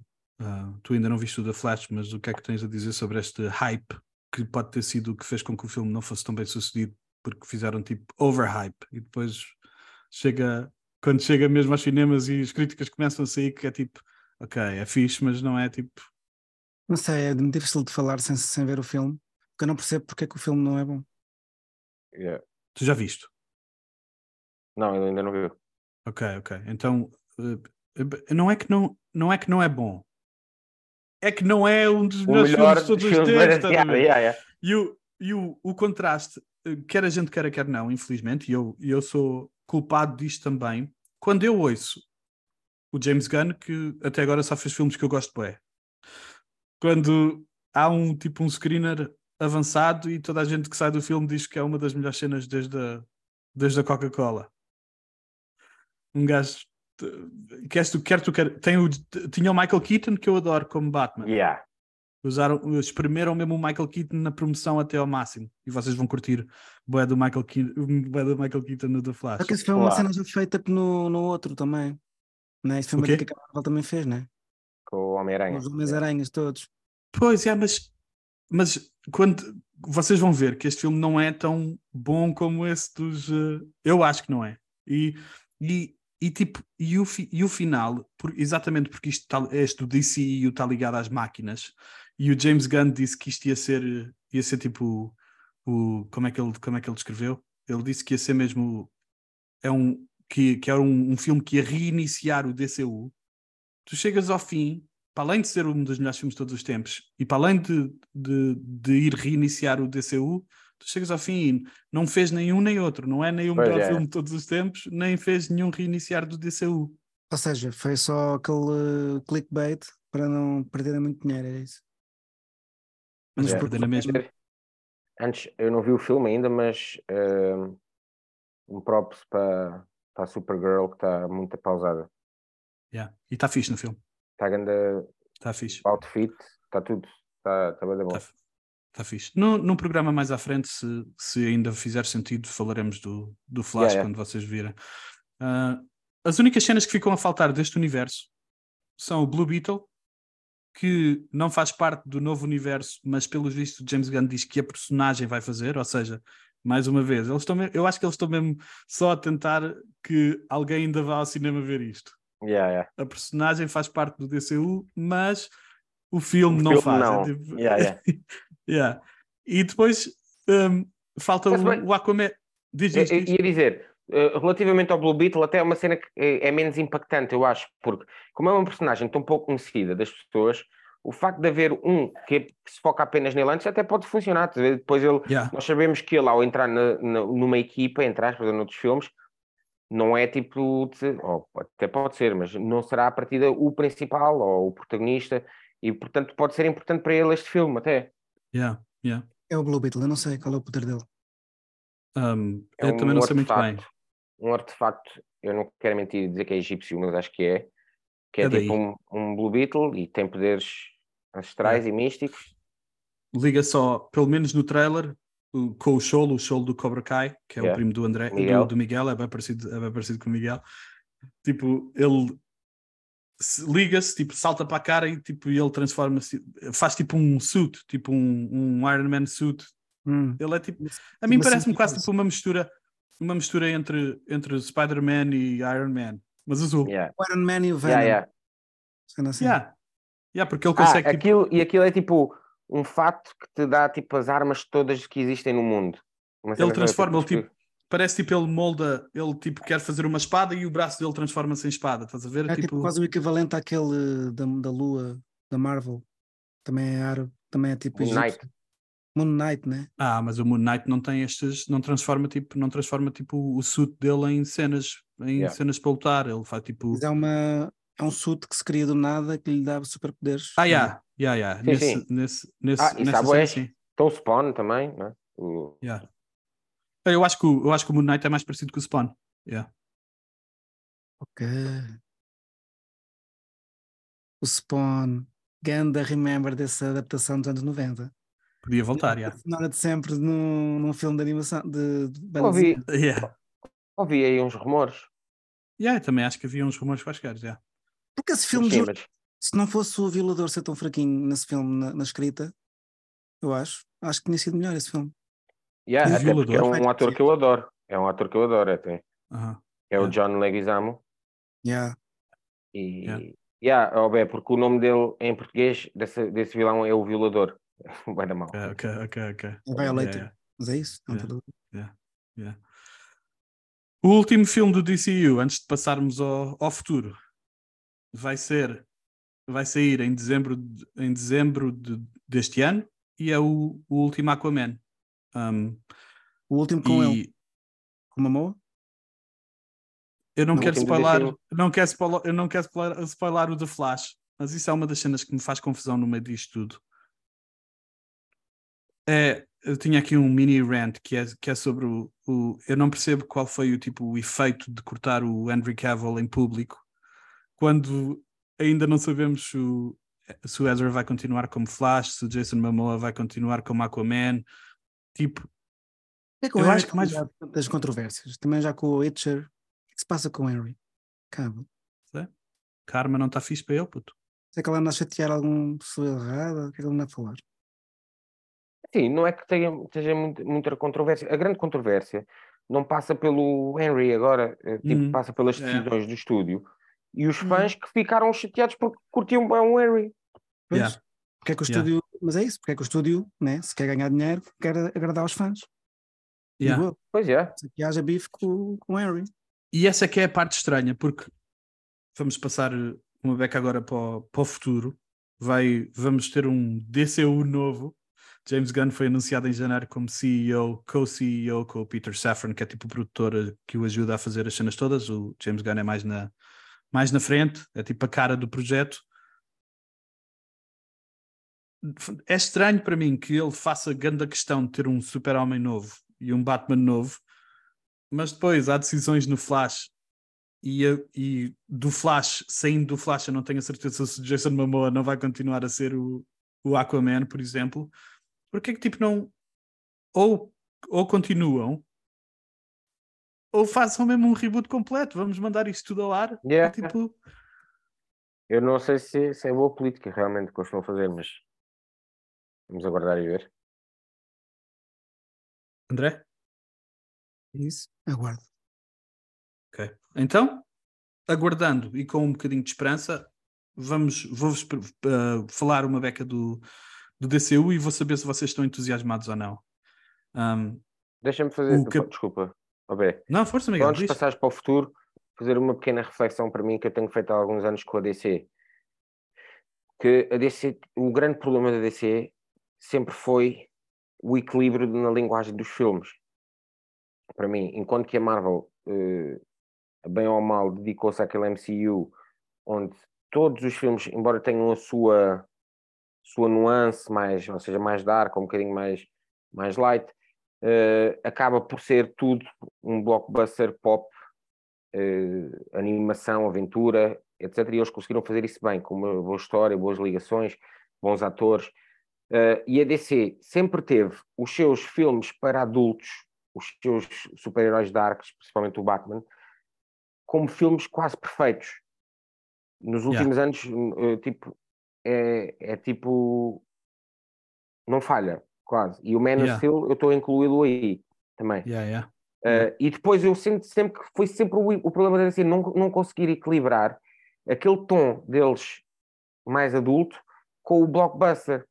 uh, tu ainda não viste o The Flash, mas o que é que tens a dizer sobre este hype que pode ter sido o que fez com que o filme não fosse tão bem sucedido, porque fizeram tipo overhype e depois chega, quando chega mesmo aos cinemas e as críticas começam a sair, que é tipo, ok, é fixe, mas não é tipo não sei, é muito difícil de falar sem, sem ver o filme, porque eu não percebo porque é que o filme não é bom. Yeah. Tu já viste? Não, ele ainda não viu. Ok, ok. Então, uh, não, é que não, não é que não é bom. É que não é um dos melhores filmes de todos os tempos. Tá *laughs* yeah, yeah, yeah. E, o, e o, o contraste, eh, quer a gente queira, quer não, infelizmente, e eu, eu sou culpado disto também. Quando eu ouço o James Gunn, que até agora só fez filmes que eu gosto bem, quando há um tipo um screener avançado e toda a gente que sai do filme diz que é uma das melhores cenas desde a, desde a Coca-Cola. Um gajo quer tu, quer tu quer, tem o, tinha o Michael Keaton que eu adoro como Batman. Yeah. Usaram, espremeram mesmo o Michael Keaton na promoção até ao máximo. E vocês vão curtir boé do Michael Keaton, *laughs* boé do Michael Keaton no The Flash. Porque isso foi uma cena já feita no, no outro também. Né? Isso foi uma que a Marvel também fez, né? com o Homem-Aranha. Os Homens-Aranhas todos. Pois é, mas, mas quando vocês vão ver que este filme não é tão bom como esse dos. Uh, eu acho que não é. E, e, e tipo, e o, fi, e o final, por, exatamente porque isto tá, este do DCU está ligado às máquinas, e o James Gunn disse que isto ia ser, ia ser tipo o, como é que ele como é que ele descreveu? Ele disse que ia ser mesmo é um que, que era um, um filme que ia reiniciar o DCU tu chegas ao fim, para além de ser um dos melhores filmes de todos os tempos, e para além de, de, de ir reiniciar o DCU, tu chegas ao fim e não fez nenhum nem outro, não é nem o melhor é. filme de todos os tempos, nem fez nenhum reiniciar do DCU. Ou seja, foi só aquele clickbait para não perderem muito dinheiro, é isso. Mas é. perder na mesma. Antes, eu não vi o filme ainda, mas uh, um props para, para a Supergirl que está muito pausada. Yeah. E está fixe no filme. Está grande. Está fixe. Outfit, está tudo. Está tá bem bom. Está tá fixe. No, num programa mais à frente, se, se ainda fizer sentido, falaremos do, do Flash yeah, yeah. quando vocês virem. Uh, as únicas cenas que ficam a faltar deste universo são o Blue Beetle, que não faz parte do novo universo, mas pelo visto James Gunn diz que a personagem vai fazer, ou seja, mais uma vez, eles estão, eu acho que eles estão mesmo só a tentar que alguém ainda vá ao cinema ver isto. Yeah, yeah. A personagem faz parte do DCU, mas o filme o não filme faz. Não. É tipo... yeah, *laughs* yeah. E depois um, falta o, o, Aquaman. Diz, diz, diz. Ia dizer, uh, relativamente ao Blue Beetle, até é uma cena que é, é menos impactante, eu acho, porque como é uma personagem tão pouco conhecida das pessoas, o facto de haver um que, que, se foca apenas nele antes até pode funcionar. Depois ele, yeah. nós sabemos que ele, ao entrar na, na, numa equipa, entre aspas, noutros filmes, não é tipo, de, ou até pode ser, mas não será a partida o principal ou o protagonista, e portanto pode ser importante para ele este filme até. Yeah, yeah. É o Blue Beetle, eu não sei qual é o poder dele. Um, é eu um também não sei muito bem. Um artefacto, eu não quero mentir e dizer que é egípcio, mas acho que é. Que é, é tipo um, um, Blue Beetle e tem poderes ancestrais é. e místicos. Liga só, pelo menos no trailer, com o show, o show do Cobra Kai, que é yeah. o primo do André, Miguel. Do, do, Miguel, é bem, parecido, é bem parecido com o Miguel. Tipo, ele liga-se, tipo, salta para a cara e tipo, ele transforma-se, faz tipo um suit, tipo um, um Iron Man suit. Hum. Ele é tipo, a mim parece-me quase tipo uma mistura, uma mistura entre, entre Spider-Man e Iron Man, mas azul. Yeah. O Iron Man e o Venom. Yeah, yeah. Assim. yeah. yeah porque ele consegue. Ah, tipo... aquilo, E aquilo é tipo um fato que te dá tipo as armas todas que existem no mundo. Ele transforma, tipo, ele tipo, parece tipo ele molda, ele tipo quer fazer uma espada e o braço dele transforma-se em espada, estás a ver? É tipo, tipo quase o equivalente àquele da, da lua da Marvel, também é árabe, também é tipo Moon Knight. Moon Knight, né? Ah, mas o Moon Knight não tem estes, não transforma tipo, não transforma tipo o suit dele em cenas, em yeah. cenas para lutar, ele faz tipo. Mas é uma é um suit que se cria do nada que lhe dá superpoderes. Ah, yeah, yeah, yeah. Sim, nesse, sim. nesse, nesse, ah, e sabe é, sim. Então Spawn também, né? O... Yeah. Eu acho, que o, eu acho que o Moon Knight é mais parecido com o Spawn. Yeah. Ok. O Spawn. Ganda remember dessa adaptação dos anos 90. Podia voltar, já. Yeah. de sempre num, num filme de animação de, de ouvi, yeah. ouvi aí uns rumores. Yeah, também acho que havia uns rumores quaisquer, já. Yeah. Porque esse filme, Sim, mas... se não fosse o violador ser tão fraquinho nesse filme, na, na escrita, eu acho, acho que tinha sido melhor esse filme. Yeah, até porque é um, um, ator que eu adoro. É um ator que eu adoro até. Uh -huh. É yeah. o John Leguizamo. Yeah. E, yeah. Yeah, oh, bem, porque o nome dele em português desse, desse vilão é o violador. *laughs* Vai dar mal. Ok, ok, ok. Violator. Yeah, yeah. Mas é isso. É yeah. Yeah. Yeah. O último filme do DCU, antes de passarmos ao, ao futuro, vai ser vai sair em dezembro, em dezembro de, deste ano e é o, o último Aquaman. Um, o último com e... ele. Com Momoa? Eu não, não quero spoiler, não quero spoiler, eu não quero spoiler, spoiler o The Flash, mas isso é uma das cenas que me faz confusão no meio disto tudo. É, eu tinha aqui um mini rant que é, que é sobre o, o, Eu não percebo qual foi o tipo o efeito de cortar o Henry Cavill em público quando ainda não sabemos se o, se o Ezra vai continuar como Flash, se o Jason Momoa vai continuar como Aquaman. Tipo, é eu acho que mais das controvérsias, também já com o Witcher. O que se passa com o Henry? Cabo. É? Karma não está fixe para ele, puto. Será que ele anda a chatear alguma pessoa errada? O que é que ele anda a falar? Sim, não é que tenha, muito, muita controvérsia. A grande controvérsia não passa pelo Henry agora, eh, tipo, hum, passa pelas é. decisões é. do estúdio e os fãs hum. que ficaram chateados porque curtiam bem o Henry. Pois. Yeah. Porque é que o estúdio. Mas é isso, porque é que o estúdio, né, se quer ganhar dinheiro, quer agradar aos fãs. Yeah. Pois é. Que haja bife com, com o Henry. E essa é que é a parte estranha, porque vamos passar uma beca agora para o, para o futuro. Vai, vamos ter um DCU novo. James Gunn foi anunciado em janeiro como CEO, co-CEO com o Peter Safran, que é tipo o produtor que o ajuda a fazer as cenas todas. O James Gunn é mais na, mais na frente, é tipo a cara do projeto. É estranho para mim que ele faça grande questão de ter um super-homem novo e um Batman novo, mas depois há decisões no Flash e, e, do Flash, saindo do Flash, eu não tenho a certeza se o Jason Momoa não vai continuar a ser o, o Aquaman, por exemplo. Porque é que tipo não ou, ou continuam ou façam mesmo um reboot completo, vamos mandar isto tudo ao ar. Yeah. Tipo... Eu não sei se, se é boa política realmente que eles estão a fazer, mas vamos aguardar e ver. André? Isso, aguardo. Ok. Então, aguardando e com um bocadinho de esperança, vamos, vou-vos uh, falar uma beca do, do DCU e vou saber se vocês estão entusiasmados ou não. Um, Deixa-me fazer, que... desculpa, okay. Não, força, Miguel. Antes de passares para o futuro, fazer uma pequena reflexão para mim que eu tenho feito há alguns anos com a DC. Que a DC, o grande problema da DC sempre foi o equilíbrio na linguagem dos filmes. Para mim, enquanto que a Marvel, eh, bem ou mal, dedicou-se àquele MCU onde todos os filmes, embora tenham a sua, sua nuance mais, ou seja, mais dark, um bocadinho mais, mais light, uh, acaba por ser tudo um blockbuster pop, uh, animação, aventura, etc. E eles conseguiram fazer isso bem, com uma boa história, boas ligações, bons atores. Uh, e a DC sempre teve os seus filmes para adultos, os seus super-heróis darks, principalmente o Batman, como filmes quase perfeitos. Nos últimos yeah. anos, uh, tipo, é, é, tipo. Não falha, quase. E o Man yeah. of Steel, eu estou incluído aí também. Yeah, yeah. Uh, e depois eu sinto sempre que foi sempre o, o problema da DC não, não conseguir equilibrar aquele tom deles mais adulto com o blockbuster.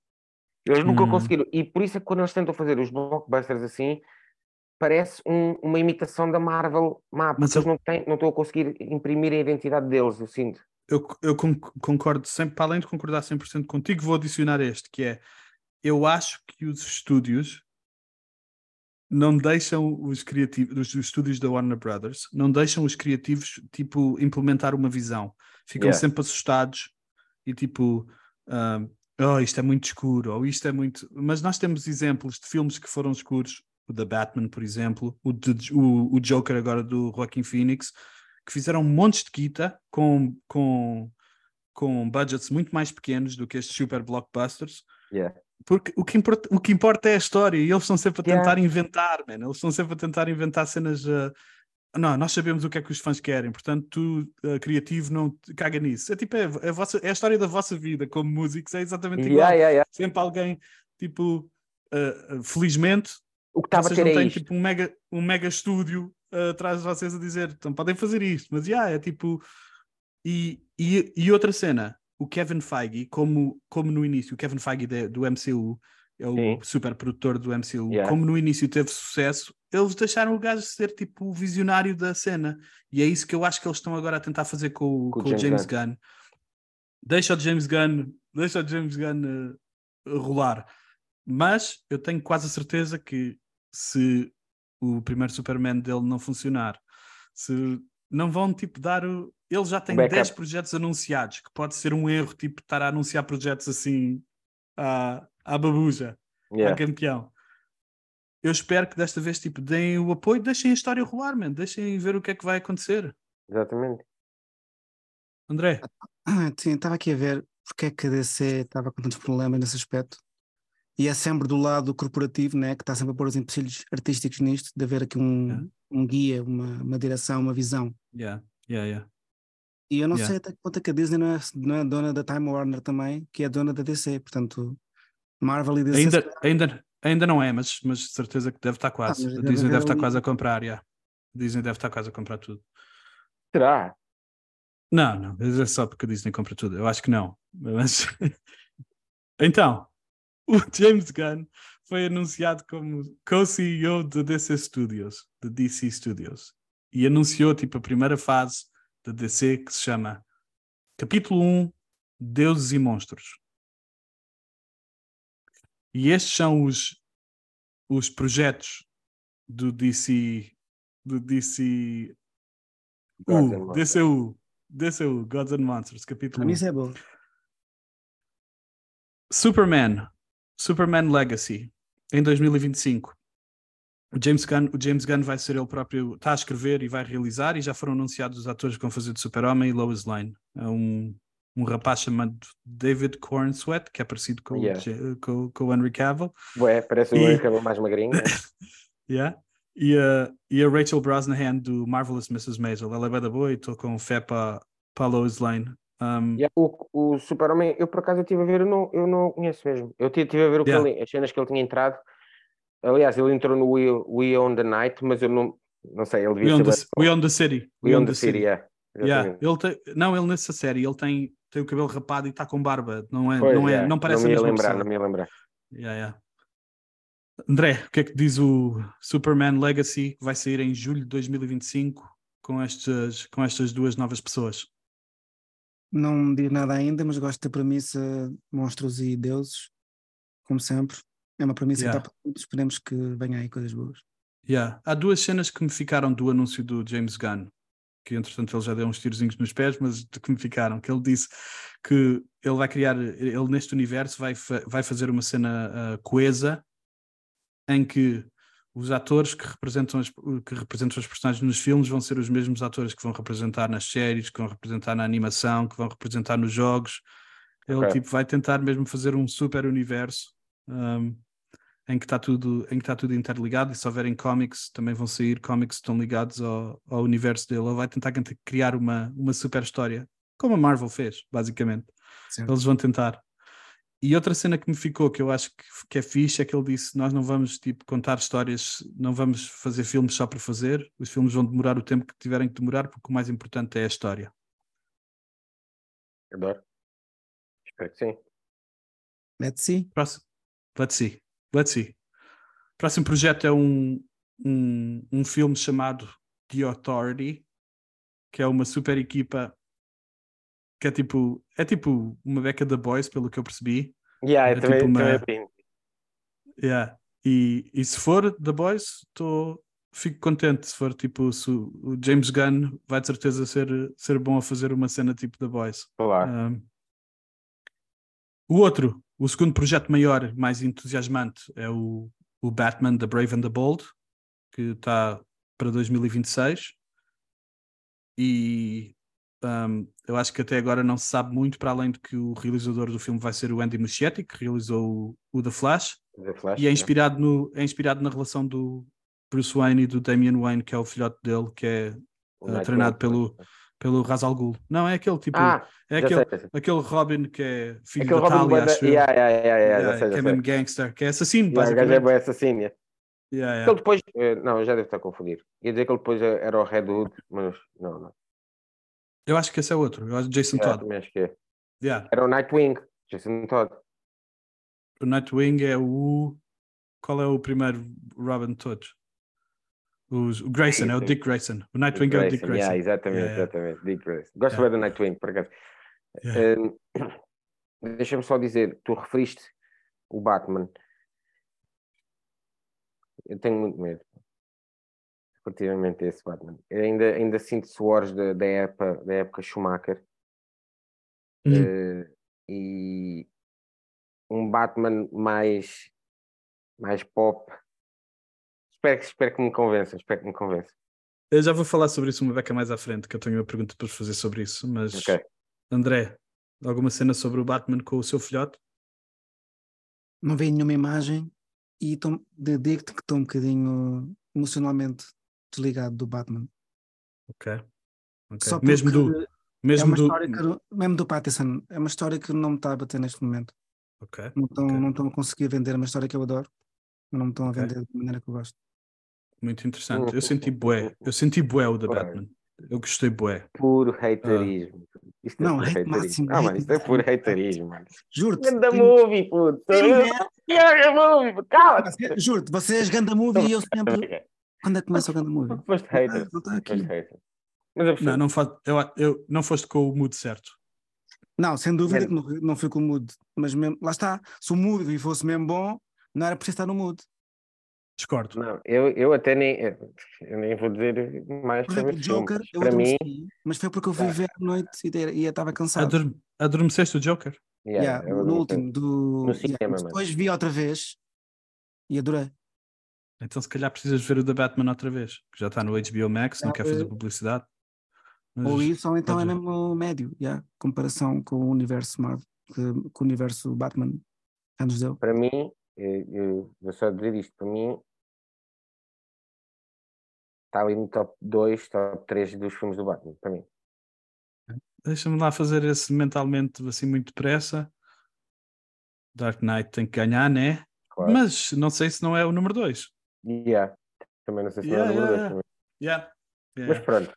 Eles nunca hum. conseguiram. E por isso é que quando eles tentam fazer os blockbusters assim, parece um, uma imitação da Marvel porque Mas eles eu... não, têm, não estão a conseguir imprimir a identidade deles, eu sinto. Eu, eu concordo sempre, para além de concordar 100% contigo, vou adicionar este, que é eu acho que os estúdios não deixam os criativos, os estúdios da Warner Brothers, não deixam os criativos, tipo, implementar uma visão. Ficam yeah. sempre assustados e tipo, uh, oh, isto é muito escuro, ou isto é muito. Mas nós temos exemplos de filmes que foram escuros, o da Batman, por exemplo, o, de, o, o Joker agora do Joaquin Phoenix, que fizeram montes de guita com, com, com budgets muito mais pequenos do que estes super blockbusters. Yeah. Porque o que, importa, o que importa é a história e eles estão sempre a tentar yeah. inventar, man. eles estão sempre a tentar inventar cenas. Uh... Não, nós sabemos o que é que os fãs querem, portanto, tu, uh, criativo, não caga nisso. É tipo, é, é, a vossa, é a história da vossa vida como músicos, é exatamente igual. Yeah, yeah, sempre alguém, tipo, uh, felizmente, o que estava a ter não é têm, tipo, um mega, um mega estúdio atrás de vocês a dizer, então podem fazer isto, mas já, é tipo. E, e, e outra cena, o Kevin Feige, como, como no início, o Kevin Feige de, do MCU, é o Sim. super produtor do MCU, yeah. como no início teve sucesso, eles deixaram o gajo ser tipo o visionário da cena. E é isso que eu acho que eles estão agora a tentar fazer com, com, com o James Gunn. Gunn. Deixa o James Gunn, deixa o James Gunn uh, rolar. Mas eu tenho quase a certeza que se o primeiro Superman dele não funcionar, se não vão tipo dar o, ele já tem 10 projetos anunciados, que pode ser um erro, tipo, estar a anunciar projetos assim à, à babuja, yeah. à campeão. Eu espero que desta vez, tipo, deem o apoio, deixem a história rolar, man. deixem ver o que é que vai acontecer. Exatamente. André? *coughs* Sim, estava aqui a ver porque é que a DC estava com tantos problemas nesse aspecto. E é sempre do lado corporativo, né, que está sempre a pôr os empecilhos artísticos nisto, de haver aqui um, yeah. um guia, uma, uma direção, uma visão. Yeah, yeah, yeah. E eu não yeah. sei até que ponto é que a Disney não é, não é dona da Time Warner também, que é dona da DC, portanto, Marvel e DC. Ainda, ainda, ainda não é, mas, mas de certeza que deve estar ah, quase. Ah, a Disney deve estar quase a comprar, yeah. A Disney deve estar quase a comprar tudo. Será? Não, não, é só porque a Disney compra tudo. Eu acho que não. Mas... *laughs* então, o *laughs* James Gunn foi anunciado como co-CEO da DC Studios, de DC Studios, e anunciou tipo a primeira fase da DC que se chama Capítulo 1 Deuses e Monstros. E estes são os, os projetos do DC do DC U, DCU, DCU, Gods and Monsters, capítulo 1. Isso é bom. Superman, Superman Legacy, em 2025. O James, Gunn, o James Gunn vai ser ele próprio, está a escrever e vai realizar, e já foram anunciados os atores que vão fazer de Super-Homem e Lois Lane. É um, um rapaz chamado David Cornsweat, que é parecido com, yeah. o, com, com o Henry Cavill. Ué, parece o Henry Cavill mais magrinho. Né? *laughs* yeah. E, a, e a Rachel Brosnahan do Marvelous Mrs. Maisel. Ela é bem da boa e estou com fé para, Lois Lane. Um, yeah, o, o Super-Homem, eu por acaso estive a ver, eu não, eu não conheço mesmo. Eu estive a ver o yeah. ele, as cenas que ele tinha entrado Aliás, ele entrou no We, We Own the Night, mas eu não, não sei, ele devia We, the, We Own the City. We, We Own the, the City, yeah. yeah. Ele tem, não, ele nessa série, ele tem, tem o cabelo rapado e está com barba, não é, pois, não, é yeah. não parece não me ia lembrar, pessoa. Não me ia lembrar. Yeah, yeah. André, o que é que diz o Superman Legacy que vai sair em julho de 2025 com estas, com estas duas novas pessoas? Não digo nada ainda, mas gosto da premissa monstros e deuses, como sempre. É uma premissa yeah. que está esperemos que venha aí coisas boas. Yeah. Há duas cenas que me ficaram do anúncio do James Gunn, que entretanto ele já deu uns tirozinhos nos pés, mas que me ficaram, que ele disse que ele vai criar, ele neste universo vai, vai fazer uma cena uh, coesa em que os atores que representam, as, que representam os personagens nos filmes vão ser os mesmos atores que vão representar nas séries, que vão representar na animação, que vão representar nos jogos. Ele okay. tipo, vai tentar mesmo fazer um super universo um, em que está tudo, em que está tudo interligado e se houverem cómics, também vão sair cómics que estão ligados ao, ao universo dele. Ele vai tentar criar uma, uma super história, como a Marvel fez, basicamente. Sim. Eles vão tentar. E outra cena que me ficou, que eu acho que, que é fixe, é que ele disse: Nós não vamos tipo, contar histórias, não vamos fazer filmes só para fazer, os filmes vão demorar o tempo que tiverem que demorar, porque o mais importante é a história. Adoro. Espero que sim. Let's see. Próximo. Let's see. Let's see. Próximo projeto é um, um, um filme chamado The Authority, que é uma super equipa que é tipo, é tipo uma beca da Boys, pelo que eu percebi. Yeah, é tipo uma... também yeah. e, e se for The Boys, tô, fico contente. Se for tipo, se o James Gunn vai de certeza ser, ser bom a fazer uma cena tipo The Boys. Claro. Um, o outro, o segundo projeto maior, mais entusiasmante, é o, o Batman The Brave and the Bold, que está para 2026. E um, eu acho que até agora não se sabe muito, para além de que o realizador do filme vai ser o Andy Muschietti, que realizou o, o The, Flash, The Flash. E é inspirado, no, é inspirado na relação do Bruce Wayne e do Damian Wayne, que é o filhote dele, que é uh, treinado pelo, pelo Ra's al Ghul. Não, é aquele tipo. Ah, é aquele, sei, aquele Robin que é filho aquele da Talia, acho yeah, yeah, yeah, yeah, sei, que é mesmo gangster, que é assassino, yeah, basicamente. É assassino, yeah. Yeah, yeah. Ele depois, eh, não, já deve estar a confundir. Ia dizer que ele depois era o Red Hood, mas não, não. Eu acho que esse é outro. Eu acho Jason yeah, Todd. acho que é. Yeah. Era o Nightwing, Jason Todd. O Nightwing é o. Qual é o primeiro Robin de todos? O Grayson, é o Dick Grayson. O Nightwing Dick é o Dick Grayson. Yeah, exatamente, yeah, exatamente. Dick Grayson. Gosto yeah. bem do Nightwing, por acaso. Um, *coughs* Deixa-me só dizer, tu referiste o Batman. Eu tenho muito medo relativamente a esse Batman. Eu ainda, ainda sinto suores da, da, época, da época Schumacher. Uhum. Uh, e um Batman mais, mais pop. Espero, espero que me convença, espero que me convença. Eu já vou falar sobre isso uma beca mais à frente, que eu tenho uma pergunta para fazer sobre isso, mas okay. André, alguma cena sobre o Batman com o seu filhote? Não vi nenhuma imagem e digo-te que estou um bocadinho emocionalmente desligado do Batman. Ok. okay. mesmo do. Mesmo, é do... Que, mesmo do Pattinson, é uma história que não me está a bater neste momento. Ok. Não estão, okay. a conseguir vender uma história que eu adoro, mas não me estão a vender da maneira que eu gosto. Muito interessante. Eu senti bué. Eu senti bué o da Batman. Eu gostei bué. Puro haterismo. Ah. Isto é não, hate haterismo. máximo. Ah, mano, isto é puro haterismo, mano. Juro-te. Ganda tem... movie, puto. Ganda movie, cala Juro-te, vocês ganda movie e eu sempre... *laughs* Quando é que começa o Ganda Movie? Foste hater. Ah, não está aqui. Mas não, não, faz, eu, eu, não foste com o mood certo. Não, sem dúvida que não, não fui com o mood. Mas mesmo, lá está. Se o mood fosse mesmo bom, não era preciso estar no mood. Discordo. Não, eu, eu até nem, eu nem vou dizer mais Por exemplo, Joker, eu para mim, mas foi porque eu fui ver à noite e, e estava cansado. Adorme, adormeceste o Joker? Yeah, yeah, no último, do, no cinema, yeah, depois vi outra vez e adorei. Então se calhar precisas ver o da Batman outra vez, que já está no HBO Max, não, não quer fazer publicidade. Mas ou isso, ou então é mesmo médio, yeah, comparação com o universo Marvel, que, com o universo Batman já nos deu. Para mim, eu, eu vou só dizer isto, para mim está ali no top 2, top 3 dos filmes do Batman, para mim. Deixa-me lá fazer esse mentalmente assim muito depressa. Dark Knight tem que ganhar, né? Claro. Mas não sei se não é o número 2. Yeah. Também não sei se yeah, é o número 2 yeah, yeah. yeah. Mas pronto.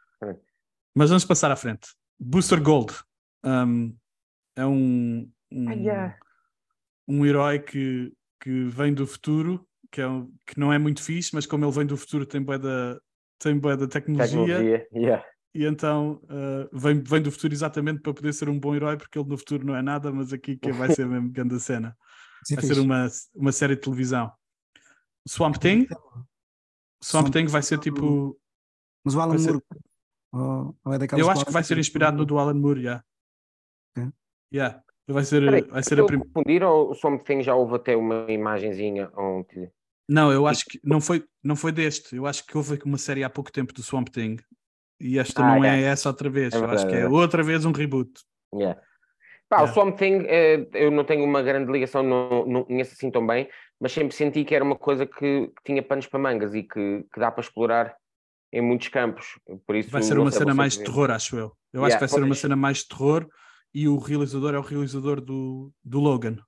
Mas vamos passar à frente. Booster Gold um, é um, um, ah, yeah. um herói que, que vem do futuro, que, é um, que não é muito fixe, mas como ele vem do futuro tem boa da, tem boa da tecnologia. tecnologia yeah. E então uh, vem, vem do futuro exatamente para poder ser um bom herói, porque ele no futuro não é nada, mas aqui que vai ser mesmo grande cena. *laughs* Sim, vai fixe. ser uma, uma série de televisão. Swamp Thing. Swamp Thing vai ser tipo. Mas o Alan Moore. Ou, ou é eu acho que vai ser inspirado no do Alan Moore, já. Yeah. Yeah. Vai ser, Peraí, vai ser a primeira. confundir ou o Swamp Thing já houve até uma imagenzinha ontem? Não, eu acho que não foi, não foi deste. Eu acho que houve uma série há pouco tempo do Swamp Thing e esta Ah, não é é. essa outra vez. É eu acho que é verdade, outra vez um reboot. Yeah. Pá, Yeah. o Swamp Thing, eh, eu não tenho uma grande ligação, não, não conheço assim tão bem, mas sempre senti que era uma coisa que, que tinha panos para mangas e que, que dá para explorar em muitos campos. Por isso, Vai ser uma cena mais de terror, acho eu. Eu acho Yeah, que vai ser uma cena mais de terror e o realizador é o realizador do, do Logan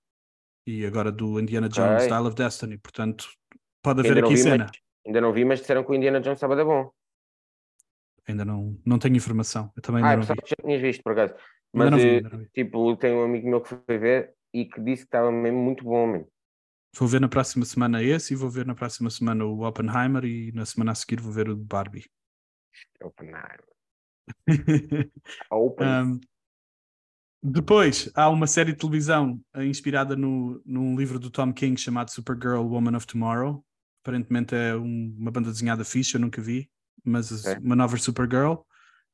e agora do Indiana Jones, Ok. Style of Destiny. Portanto, pode haver aqui vi, cena. mas, ainda não vi, mas disseram que o Indiana Jones estava da bom. Ainda não, não tenho informação. Eu também Ah, não vi. já tinhas visto, por acaso. Mas, vi, eh, tipo, tem um amigo meu que foi ver e que disse que estava mesmo muito bom, mesmo. Vou ver na próxima semana esse e vou ver na próxima semana o Oppenheimer e na semana a seguir vou ver o de Barbie. *laughs* Oppenheimer. *laughs* Open. Um, depois há uma série de televisão eh, inspirada no, num livro do Tom King chamado Supergirl Woman of Tomorrow. Aparentemente é um- uma banda desenhada fixe, eu nunca vi, mas Ok. uma nova Supergirl.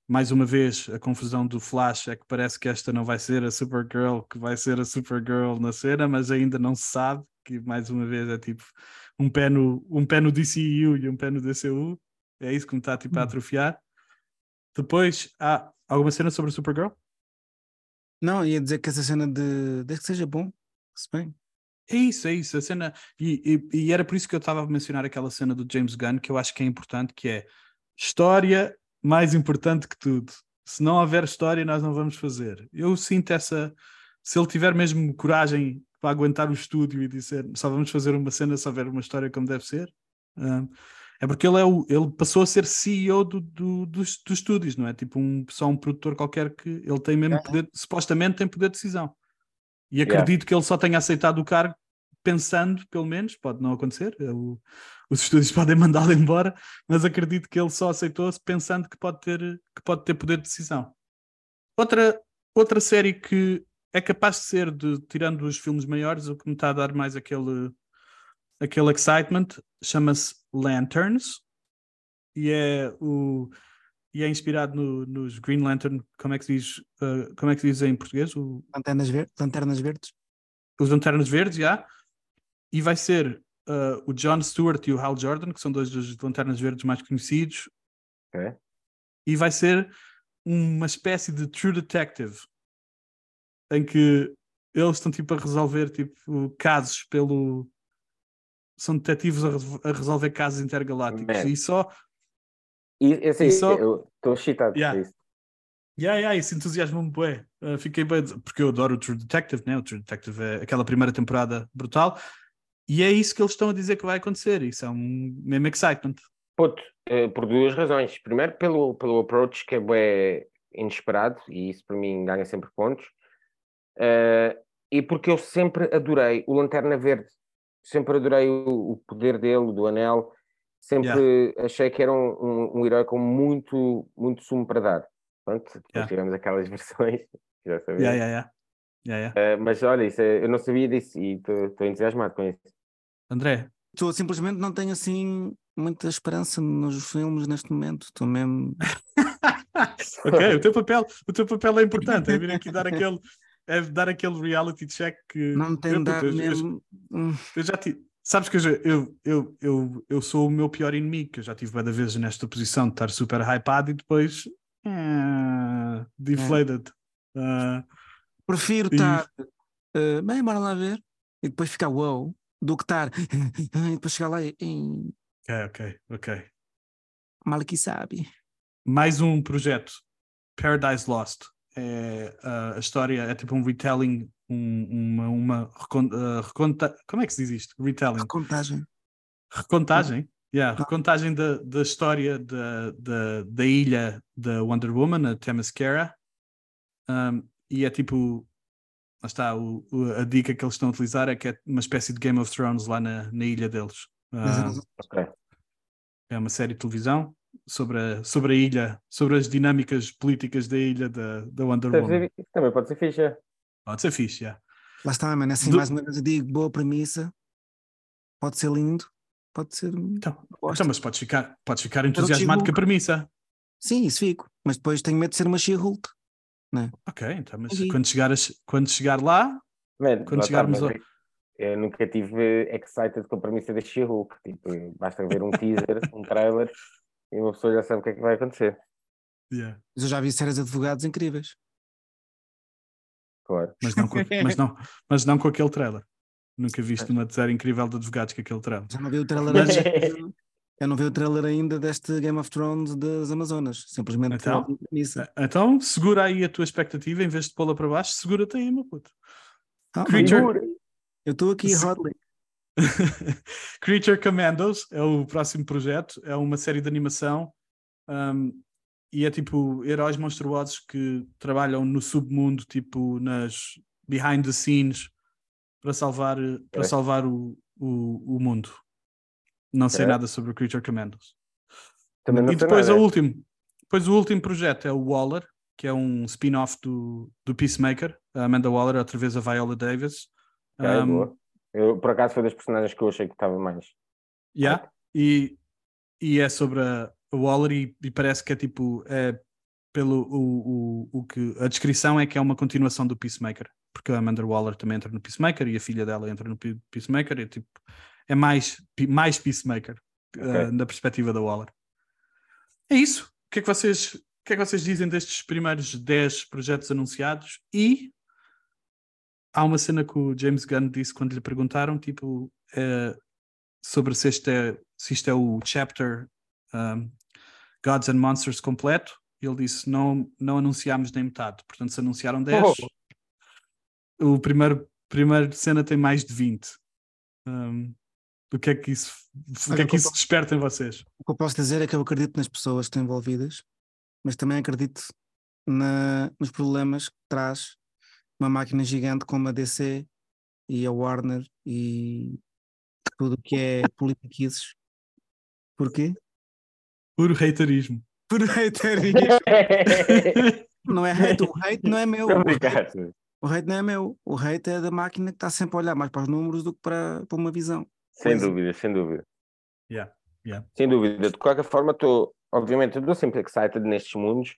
Mais uma vez, a confusão do Flash é que parece que esta não vai ser a Supergirl, que vai ser a Supergirl na cena, mas ainda não se sabe, que mais uma vez é tipo um pé no, um pé no DCU e um pé no DCU. É isso que me está tipo, a Hum. atrofiar. Depois, há alguma cena sobre a Supergirl? Não, ia dizer que essa cena de. Desde que seja bom, se bem. É isso, é isso. A cena. E, e- e era por isso que eu estava a mencionar aquela cena do James Gunn, que eu acho que é importante, que é história mais importante que tudo. Se não houver história, nós não vamos fazer. Eu sinto essa. Se ele tiver mesmo coragem para aguentar o estúdio e dizer só vamos fazer uma cena se houver uma história como deve ser, ah, é porque ele, é o, ele passou a ser CEO do, do- dos, dos estúdios, não é? Tipo um, só um produtor qualquer que ele tem mesmo É. poder, supostamente tem poder de decisão. E Yeah. acredito que ele só tenha aceitado o cargo pensando, pelo menos, pode não acontecer, é o- os estúdios *laughs* podem mandá-lo embora, mas acredito que ele só aceitou-se pensando que pode ter, que pode ter poder de decisão. Outra, outra série que é capaz de ser, de, tirando os filmes maiores, o que me está a dar mais aquele, aquele excitement, chama-se Lanterns, e é, o, e é inspirado no- nos Green Lantern, como é que se diz, uh, como é que se diz em português? O, Lanternas, ver Lanternas verdes. os Lanternas Verdes, já. E vai ser uh, o John Stewart e o Hal Jordan, que são dois dos Lanternas Verdes mais conhecidos. Ok. E vai ser uma espécie de True Detective, em que eles estão tipo a resolver tipo casos pelo. São detetives a, re- a resolver casos intergalácticos. Man. E só. E, esse, E só- eu estou excitado Yeah. isso. Yeah, yeah, isso entusiasma-me bué. Uh, fiquei bem, porque eu adoro o True Detective, né? O True Detective é aquela primeira temporada brutal. E é isso que eles estão a dizer que vai acontecer. Isso é um mesmo excitement. Puto, eh, por duas razões. Primeiro, pelo, pelo approach que é bué inesperado, e isso para mim ganha sempre pontos. Eh, e porque eu sempre adorei o Lanterna Verde, sempre adorei o, o poder dele, do anel. Sempre achei que era um, um, um herói com muito, muito sumo para dar. Pronto, depois Yeah. tivemos aquelas *laughs* versões, já sabia. Yeah, yeah, yeah. Yeah, yeah. Eh, mas olha, isso é- eu não sabia disso e estou entusiasmado com isso. André, Estou simplesmente não tenho assim muita esperança nos filmes neste momento. Estou mesmo. *laughs* ok, o teu papel, o teu papel é importante, é vir aqui dar aquele, é dar aquele reality check que Não me eu, tenho puto, dado eu- eu- mesmo. Eu já tive, sabes que eu, eu, eu, eu, eu sou o meu pior inimigo, que eu já tive várias vezes nesta posição de estar super hypado e depois ah, deflated. Ah, Prefiro E- estar. eh, bem, bora lá ver. E depois ficar wow. Do que estar. *laughs* e depois chegar lá e. e ok, ok, ok. mal que sabe. mais um projeto, Paradise Lost. É, ah, a história é tipo um retelling, um- uma, uma ah, reconta, como é que se diz isto? Retelling, Recontagem. recontagem, yeah, recontagem da, da história da, da, da ilha da Wonder Woman, a Themyscira, Um, e é tipo, lá está, o, o- a dica que eles estão a utilizar é que é uma espécie de Game of Thrones lá na, na ilha deles. Ok. é uma série de televisão sobre a, sobre a ilha, sobre as dinâmicas políticas da ilha da, da Wonder Woman. Também pode ser ficha. Pode ser fixe, yeah. Lá está, mano. Assim, Do- mais uma vez eu digo, boa premissa. Pode ser lindo. Pode ser. Então, então, mas podes ficar, podes ficar entusiasmado com a premissa. Sim, isso fico. Mas depois tenho medo de ser uma She-Hulk. Ok, então, mas quando, chegar a- quando chegar lá, Man, Quando tá, chegarmos ao- eu nunca tive excited com a premissa da She-Hulk. Tipo, basta ver um teaser, um trailer e uma pessoa já sabe o que é que vai acontecer. Yeah. Mas eu já vi séries de advogados incríveis. Claro. Mas, não com, mas, não, mas não com aquele trailer. Nunca viste uma série incrível de advogados com aquele trailer. Já não vi o trailer ainda. *laughs* Eu não vi o trailer ainda deste Game of Thrones das Amazonas. Simplesmente Então? premissa. Então, segura aí a tua expectativa, em vez de pô-la para baixo, segura-te aí, meu puto. Ah, Creature- Eu estou aqui hotly. *laughs* Creature Commandos é o próximo projeto, é uma série de animação um, e é tipo heróis monstruosos que trabalham no submundo, tipo nas behind the scenes, para salvar, para Ok. salvar o, o, o mundo. Não sei Ok. nada sobre o Creature Commandos. Também não e depois nada. o último, depois o último projeto é o Waller, que é um spin-off do, do Peacemaker, a Amanda Waller, outra vez a Viola Davis. Ok, Um, boa. Eu, por acaso foi das personagens que eu achei que estava mais. Yeah. E, e é sobre a Waller e, e parece que é tipo é pelo o, o, o que a descrição é que é uma continuação do Peacemaker, porque a Amanda Waller também entra no Peacemaker e a filha dela entra no Pe- Peacemaker e tipo é mais, mais Peacemaker eh, da perspectiva da Waller. É isso. O que é que vocês, o que é que vocês dizem destes primeiros 10 projetos anunciados? E há uma cena que o James Gunn disse quando lhe perguntaram, tipo, eh, sobre se, este é, se isto é o chapter um, Gods and Monsters completo. Ele disse: não, não anunciámos nem metade, portanto, se anunciaram 10, o primeiro, primeiro cena tem mais de 20. Um, o que é que isso, o que é que isso desperta em vocês? O que eu posso dizer é que eu acredito nas pessoas que estão envolvidas, mas também acredito na, nos problemas que traz uma máquina gigante como a DC e a Warner e tudo o que é politiquices. Porquê? Puro haterismo. Por haterismo. *laughs* Não é hate, o hate não é meu. O hate, Obrigado. o hate não é meu. O hate é da máquina que está sempre a olhar mais para os números do que para, para uma visão. Sem dúvida, sem dúvida. Yeah, yeah. Sem dúvida. De qualquer forma, estou, obviamente, eu estou sempre excited nestes mundos.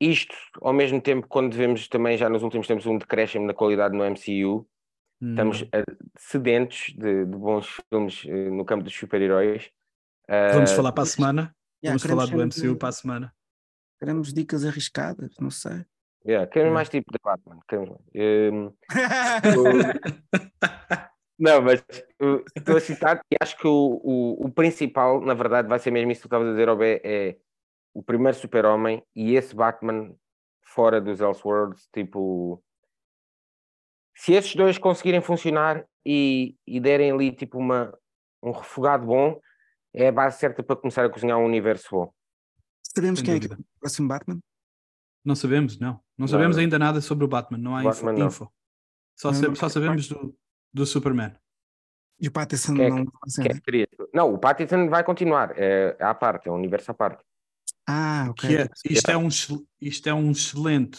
Isto, ao mesmo tempo, quando vemos também já nos últimos tempos um decréscimo na qualidade no MCU, estamos Hum, eh, sedentos de, de bons filmes eh, no campo dos super-heróis. Vamos Ah, falar para a semana. Yeah, Vamos falar do MCU sempre- para a semana. Queremos dicas arriscadas, não sei. yeah, queremos mais tipo de Batman. Queremos mais. *laughs* Ahm, Não, mas estou a citar e acho que o, o, o principal, na verdade, vai ser mesmo isso que tu estavas a dizer, Obé, é o primeiro super-homem e esse Batman fora dos Elseworlds, tipo... Se esses dois conseguirem funcionar e, e derem ali, tipo, uma, um refogado bom, é a base certa para começar a cozinhar um universo bom. Sabemos quem é que é o próximo Batman? Não sabemos, não. Não sabemos Não. ainda nada sobre o Batman. Não há info. Batman, não. info. Só, não- só sabemos do, do Superman. E o Pattinson é não. Que é que queria- Não, o Pattinson vai continuar, é, é à parte, é um universo à parte. Ah, ok. que é, isto, é um, isto é um excelente,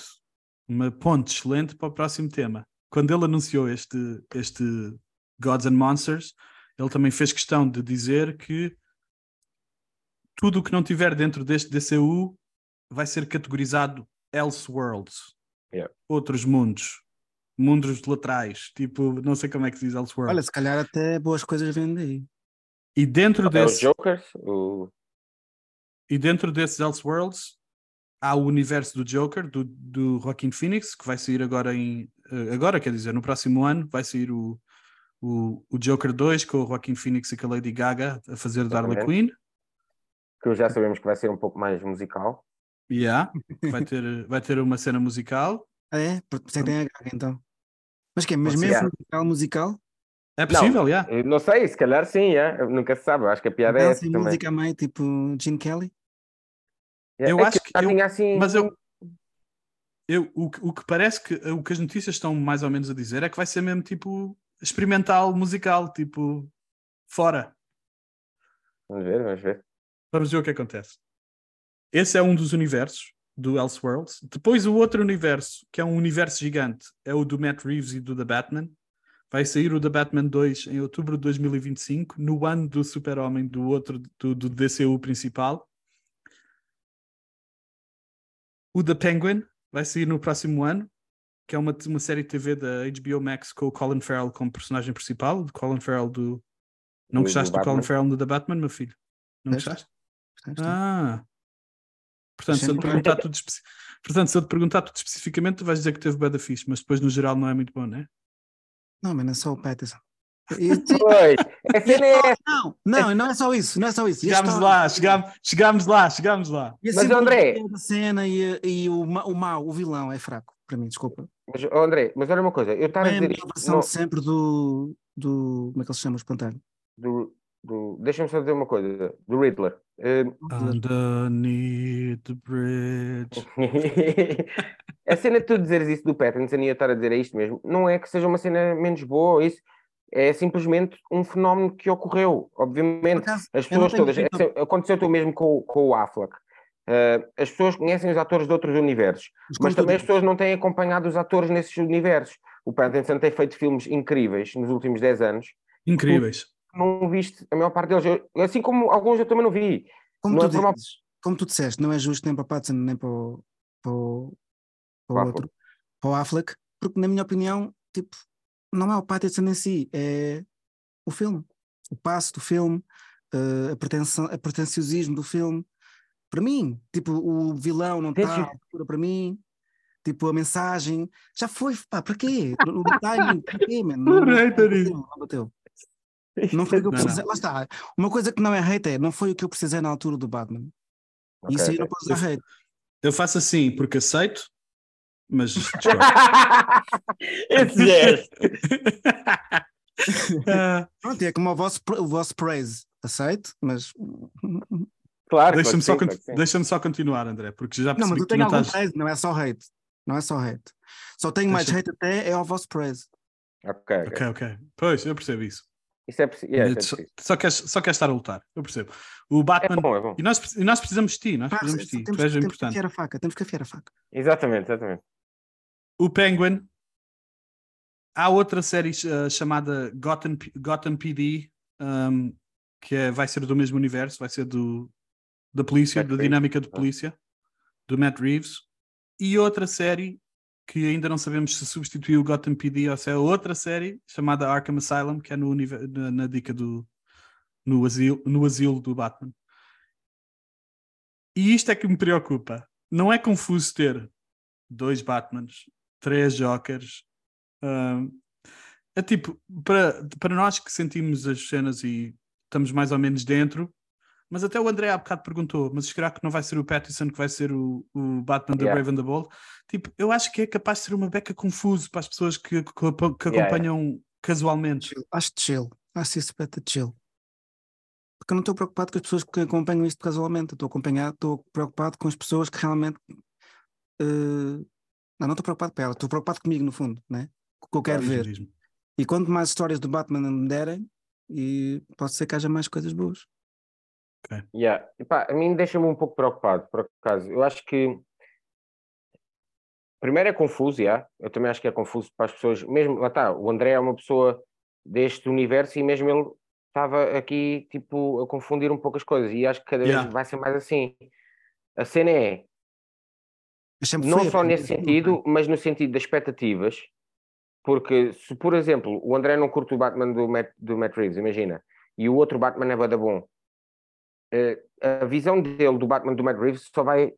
uma ponte excelente para o próximo tema. Quando ele anunciou este, este Gods and Monsters, ele também fez questão de dizer que tudo o que não tiver dentro deste DCU vai ser categorizado Elseworlds. Yeah. Outros mundos. Mundos laterais. Tipo, não sei como é que se diz Elseworlds. Olha, se calhar até boas coisas vêm daí. e dentro É os desse Jokers, o... E dentro desses Elseworlds há o universo do Joker, do, do Joaquin Phoenix, que vai sair agora em. eh, Agora, quer dizer, no próximo ano vai sair o, o, o Joker 2 com o Joaquin Phoenix e com a Lady Gaga a fazer Exatamente. Quinn. Que já sabemos que vai ser um pouco mais musical. Yeah, que vai ter, vai ter uma cena musical. Ah, é? Por por isso é que tem a gaga, então. Mas que é? Mas Pode mesmo ser. musical, musical? É possível, yeah. Eu Não sei, se calhar sim, é? nunca se sabe. Acho que a piada é essa e também. música meio, tipo Gene Kelly? É, Eu é acho que já eu- assim. Mas eu, eu o, que- o que parece que o que as notícias estão mais ou menos a dizer é que vai ser mesmo tipo experimental, musical, tipo fora. Vamos ver, vamos ver. Vamos ver o que acontece. Esse é um dos universos do Elseworlds. Depois o outro universo, que é um universo gigante, é o do Matt Reeves e do The Batman. Vai sair o The Batman 2 em outubro de 2025, no ano do Super-Homem do outro do, do DCU principal. O The Penguin vai sair no próximo ano. que é uma, uma série de TV da HBO Max com o Colin Farrell como personagem principal, Colin Farrell do. Não gostaste do do, Colin? Farrell no The Batman, meu filho? Não gostaste? Percebes? Ah. Portanto, se eu te perguntar *laughs* tudo, espe- Portanto, se eu te perguntar tudo especificamente, tu vais dizer que teve da fixe, mas depois no geral não é muito bom, né? Não, mas não é só o Patterson. A cena é essa. Não, não, não é só isso, não é só isso. A Chegámos lá, chegámos, chegámos lá, chegámos lá. E a Mas, André- da cena e, e o, o mau, o vilão é fraco, para mim, desculpa. Mas, oh, André, mas olha uma coisa, eu estava a É a dizer isto versão não- de sempre do, do. Como é que ele se chama? O espantalho. do, do- deixa-me só dizer uma coisa, do Riddler. Eh, Underneath the bridge. *laughs* a cena de tu dizeres isso do Pattinson e eu estar a dizer é isto mesmo, não é que seja uma cena menos boa ou isso, é simplesmente um fenómeno que ocorreu, obviamente. acaso, As pessoas todas, visto essa- aconteceu o mesmo com, o- com o Affleck. Eh, as pessoas conhecem os atores de outros universos, os mas também as pessoas não têm acompanhado os atores nesses universos. O Pattinson tem feito filmes incríveis nos últimos 10 anos, Incríveis. Não viste a maior parte deles, Eu- assim como alguns eu também não vi. Como, não tu é por mal- dizes, como tu disseste, não é justo nem para o Pattinson nem para o, para o, para o outro, para o Affleck, porque na minha opinião, tipo, não é o Pattinson em si, é o filme, o passo do filme, eh, a, pretensão, a pretenciosismo do filme. Para mim, tipo, o vilão não está à altura para mim, tipo, a mensagem, já foi, pá, para quê? O timing, para quê, man? Não, não, não não bateu. Não foi o que eu Não, não. precisei. Lá está. Uma coisa que não é hate é, não foi o que eu precisei na altura do Batman. Ok, Isso aí não posso dar hate. Eu faço assim porque aceito, mas. *laughs* Esse gesto. *laughs* Pronto, é como o vosso, o vosso praise. Aceito, mas. Claro, Deixa-me só, que claro que deixa-me só continuar, André, porque já Não, mas percebi eu que tu tenho não algum estás. praise, não é só hate. Não é só hate. Só tenho mais Deixa- hate até é ao vosso praise. Ok, ok. Ok, ok. Pois, eu percebo isso. Isso é preciso. yeah, isso é só, preciso. só, queres, só queres estar a lutar, eu percebo. O É Batman. bom, é bom. E, nós, e nós precisamos de ti, nós Pá, precisamos de ti. temos, Tu és temos que importante. afiar a faca, temos que afiar a faca. Exatamente, exatamente. O Penguin. Há outra série uh, chamada Gotham, Gotham PD, um, que é- vai ser do mesmo universo, vai ser do, da polícia, Matt da Reeves. dinâmica de Ah. polícia, do Matt Reeves. E outra série que ainda não sabemos se substituiu o Gotham PD ou se é outra série chamada Arkham Asylum, que é no, na, na dica do no asilo, no asilo do Batman. E isto é que me preocupa. Não é confuso ter dois Batmans, três Jokers. hum, é tipo, para, para nós que sentimos as cenas e estamos mais ou menos dentro, mas até o André há bocado perguntou: mas será que não vai ser o Pattinson que vai ser o, o Batman da Yeah. Brave and the Bold? Tipo, eu acho que é capaz de ser uma beca confuso para as pessoas que, que, que Yeah, acompanham casualmente. Acho chill. Acho isso beta chill. Porque eu não estou preocupado com as pessoas que acompanham isto casualmente. Estou acompanhado, estou preocupado com as pessoas que realmente. eh, Não, não estou preocupado com elas, estou preocupado comigo, no fundo, né? Com o que eu quero ver. E quanto mais histórias do Batman me derem, e pode ser que haja mais coisas boas. Yeah. Epá, a mim deixa-me um pouco preocupado, por acaso. Eu acho que. Primeiro é confuso, yeah. eu também acho que é confuso para as pessoas. Mesmo, lá está, o André é uma pessoa deste universo e mesmo ele estava aqui, tipo, a confundir um pouco as coisas. E acho que cada Yeah. vez vai ser mais assim. A cena é, não só nesse sentido, mas no sentido das expectativas, porque se, por exemplo, o André não curte o Batman do Matt, do Matt Reeves, imagina, e o outro Batman é bada bom, a visão dele do Batman do Matt Reeves só vai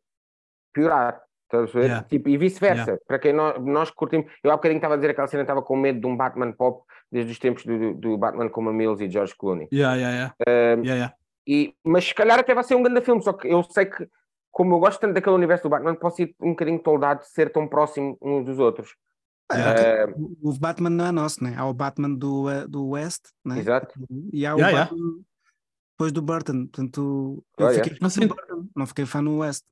piorar. Estás a ver? Yeah. Tipo, e vice-versa. Para quem nós, nós que curtimos. Eu há bocadinho estava a dizer aquela cena, estava com medo de um Batman pop desde os tempos do, do Batman com a Mills e George Clooney. Yeah, yeah, yeah. Um, yeah, yeah. E, mas se calhar até vai ser um grande filme, só que eu sei que, como eu gosto tanto daquele universo do Batman, posso ir um bocadinho toldado de ser tão próximo uns dos outros. Yeah. Eh, O Batman não é nosso, né? Há o Batman do, eh, do West, né? Exato. E há o Yeah, yeah. Batman depois do Burton. Portanto, eu Oh, yeah. fiquei fã Mas do. Burton, não fiquei fã no West.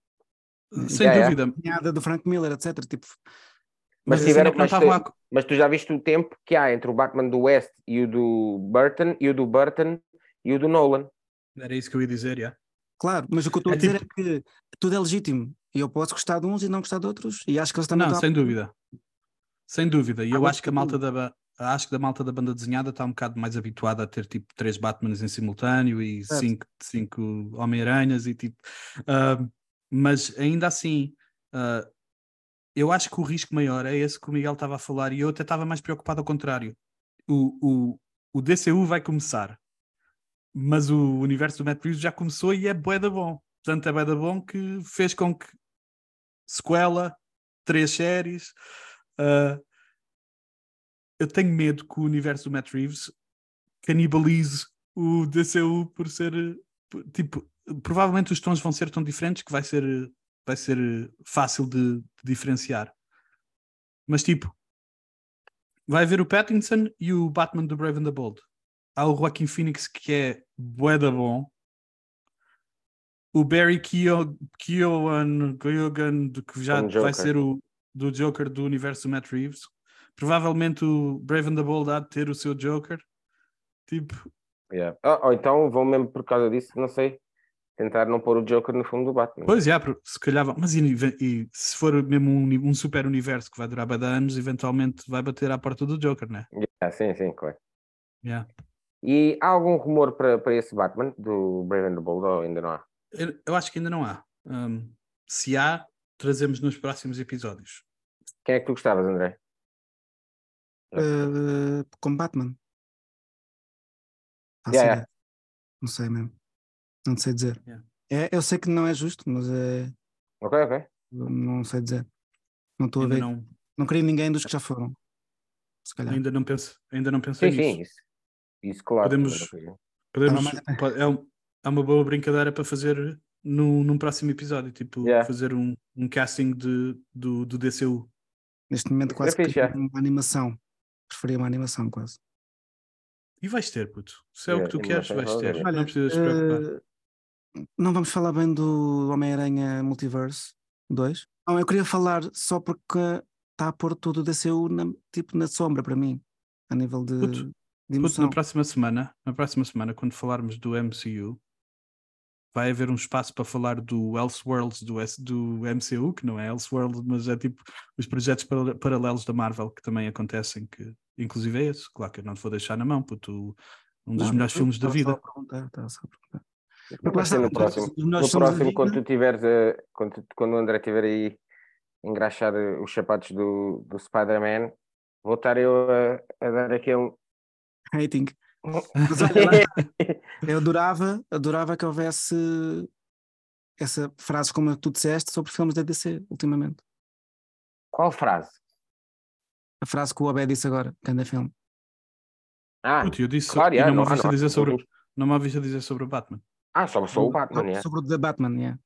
Sem Yeah, yeah. dúvida. Piada do Frank Miller, etc. Tipo, Mas Mas, tiveram- mas estavam te- a- mas tu já viste o tempo que há entre o Batman do West e o do Burton, e o do Burton e o do Nolan. Era isso que eu ia dizer, yeah. claro, mas o que eu estou É a dizer tipo- é que tudo é legítimo. E eu posso gostar de uns e não gostar de outros. E acho que eles também Não, sem dúvida. Sem dúvida. E eu acho que a malta da acho que da malta da banda desenhada está um bocado mais habituada a ter tipo três Batmans em simultâneo e Certo. cinco, cinco Homem-Aranhas e tipo. ah, mas ainda assim, ah, eu acho que o risco maior é esse que o Miguel estava a falar e eu até estava mais preocupado ao contrário. O, o, o DCU vai começar, mas o universo do Matt Reeves já começou e é bué da bom. Portanto, é bué da bom que fez com que sequela, três séries. Uh, eu tenho medo que o universo do Matt Reeves canibalize o DCU por ser tipo, provavelmente os tons vão ser tão diferentes que vai ser vai ser fácil de, de diferenciar. Mas tipo, vai haver o Pattinson e o Batman do Brave and the Bold. Há o Joaquin Phoenix que é bué da bom. O Barry Keoghan, Keoghan que já vai ser o do Joker do universo do Matt Reeves. Provavelmente o Brave and the Bold há de ter o seu Joker. Tipo. Yeah. Oh, ou então vão mesmo por causa disso, não sei tentar não pôr o Joker no fundo do Batman. Pois é, se calhar, mas e, e, se for mesmo um, um super universo que vai durar bada anos, eventualmente vai bater à porta do Joker, né? Yeah, sim, sim, claro. Yeah. E há algum rumor para, para esse Batman do Brave and the Bold ou ainda não há? Eu, eu acho que ainda não há. Um, se há, trazemos nos próximos episódios. Quem é que tu gostavas, André? Uh, com Batman. Yeah, yeah. Não sei mesmo. Não sei dizer. Yeah. É, eu sei que não é justo, mas é. Ok, ok. Não sei dizer. Não estou a ver. Não... não queria ninguém dos que já foram. Se calhar. Ainda não penso, ainda não pensei sim, nisso. Sim, isso. Isso, claro. Podemos, podemos, é, um, é uma boa brincadeira para fazer no, num próximo episódio, tipo, yeah. fazer um, um casting de, do, do DCU. Neste momento, quase que uma animação. Preferia uma animação, quase. E vais ter, puto. Se é, é o que tu queres, vais ter. Olha, não precisas preocupar. Não vamos falar bem do Homem-Aranha Multiverse 2? Não, eu queria falar só porque está a pôr tudo o DCU na, tipo na sombra para mim, a nível de, puto, de emoção. Puto, na próxima semana, na próxima semana, quando falarmos do MCU, vai haver um espaço para falar do Elseworlds do, do MCU, que não é Elseworlds, mas é tipo os projetos paralelos da Marvel que também acontecem, que inclusive é esse, claro que eu não te vou deixar na mão, puto, um dos não, melhores filmes da vida. Vai ser no próximo, no próximo quando tu tiveres, uh, quando, quando o André estiver aí engraxar eh, os sapatos do, do Spider-Man, vou estar eu a, a dar aquele hating. Mas olha, eu adorava, adorava que houvesse essa frase como tu disseste sobre filmes da DC ultimamente. Qual frase? A frase que o Abé disse agora, que anda filme. Ah, Puta, eu disse claro, não, não, não, dizer sobre, não me ouviste a dizer sobre o Batman. Ah, só sou o Batman, sobre, yeah. sobre o The Batman, yeah.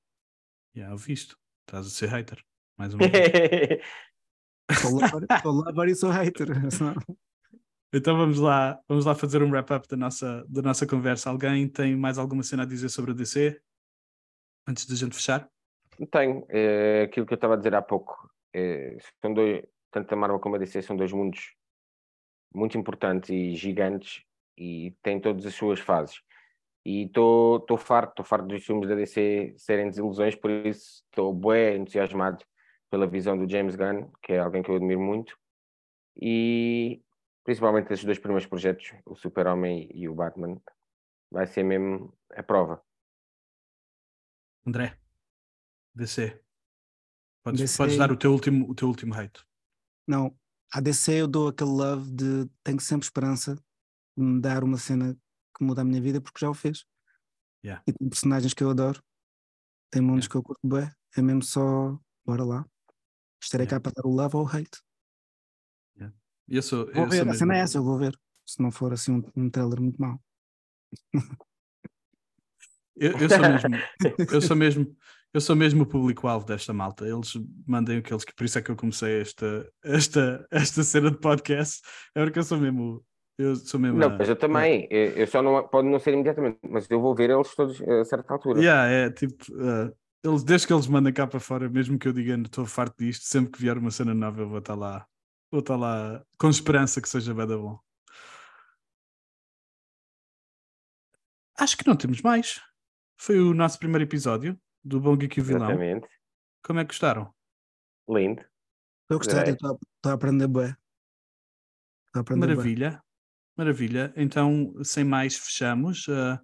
Yeah, visto. Estás a ser hater, mais uma *laughs* vez. sou lover e sou hater. *laughs* Então vamos lá, vamos lá fazer um wrap-up da nossa, da nossa conversa. Alguém tem mais alguma cena a dizer sobre a DC? Antes de a gente fechar? Tenho. É, aquilo que eu estava a dizer há pouco. É, são dois, tanto a Marvel como a DC são dois mundos muito importantes e gigantes e têm todas as suas fases. E estou farto, estou farto dos filmes da DC serem desilusões, por isso estou bué entusiasmado pela visão do James Gunn, que é alguém que eu admiro muito. E principalmente esses dois primeiros projetos, o Super-Homem e o Batman, vai ser mesmo a prova. André, DC. Podes, DC... podes dar o teu último, o teu último hate. Não, a DC eu dou aquele love de tenho sempre esperança de me dar uma cena que muda a minha vida porque já o fez. Yeah. E tem personagens que eu adoro, tem mundos yeah. que eu curto bem, é mesmo só bora lá. Estarei yeah. cá para dar o love ou o hate. Eu sou, vou eu ver, sou a cena é essa, eu vou ver. Se não for assim um, um trailer muito mau. eu, eu, sou mesmo, eu sou mesmo, eu sou mesmo o público-alvo desta malta. Eles mandem aqueles que por isso é que eu comecei esta, esta, esta cena de podcast. É porque eu sou mesmo. Eu sou mesmo. Não, mas eu também. Eu só não pode não ser imediatamente, mas eu vou ver eles todos a certa altura. Yeah, é tipo. Uh, eles, desde que eles mandem cá para fora, mesmo que eu diga estou farto disto, sempre que vier uma cena nova eu vou estar lá Vou estar lá com esperança que seja bem bom. Acho que não temos mais. Foi o nosso primeiro episódio do Bom Geek e o Vilão. Exatamente. Como é que gostaram? Lindo. Eu gostei, estou a aprender bem. Maravilha. Bem. Maravilha. Então, sem mais, fechamos. Uh,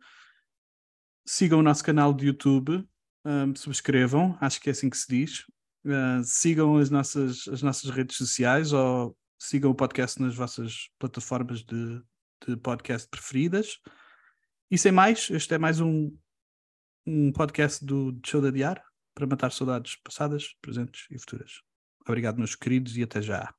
sigam o nosso canal de YouTube. Uh, subscrevam, acho que é assim que se diz. Uh, sigam as nossas, as nossas redes sociais ou sigam o podcast nas vossas plataformas de, de podcast preferidas. E sem mais, este é mais um, um podcast do Show da Diário para matar saudades passadas, presentes e futuras. Obrigado, meus queridos, e até já.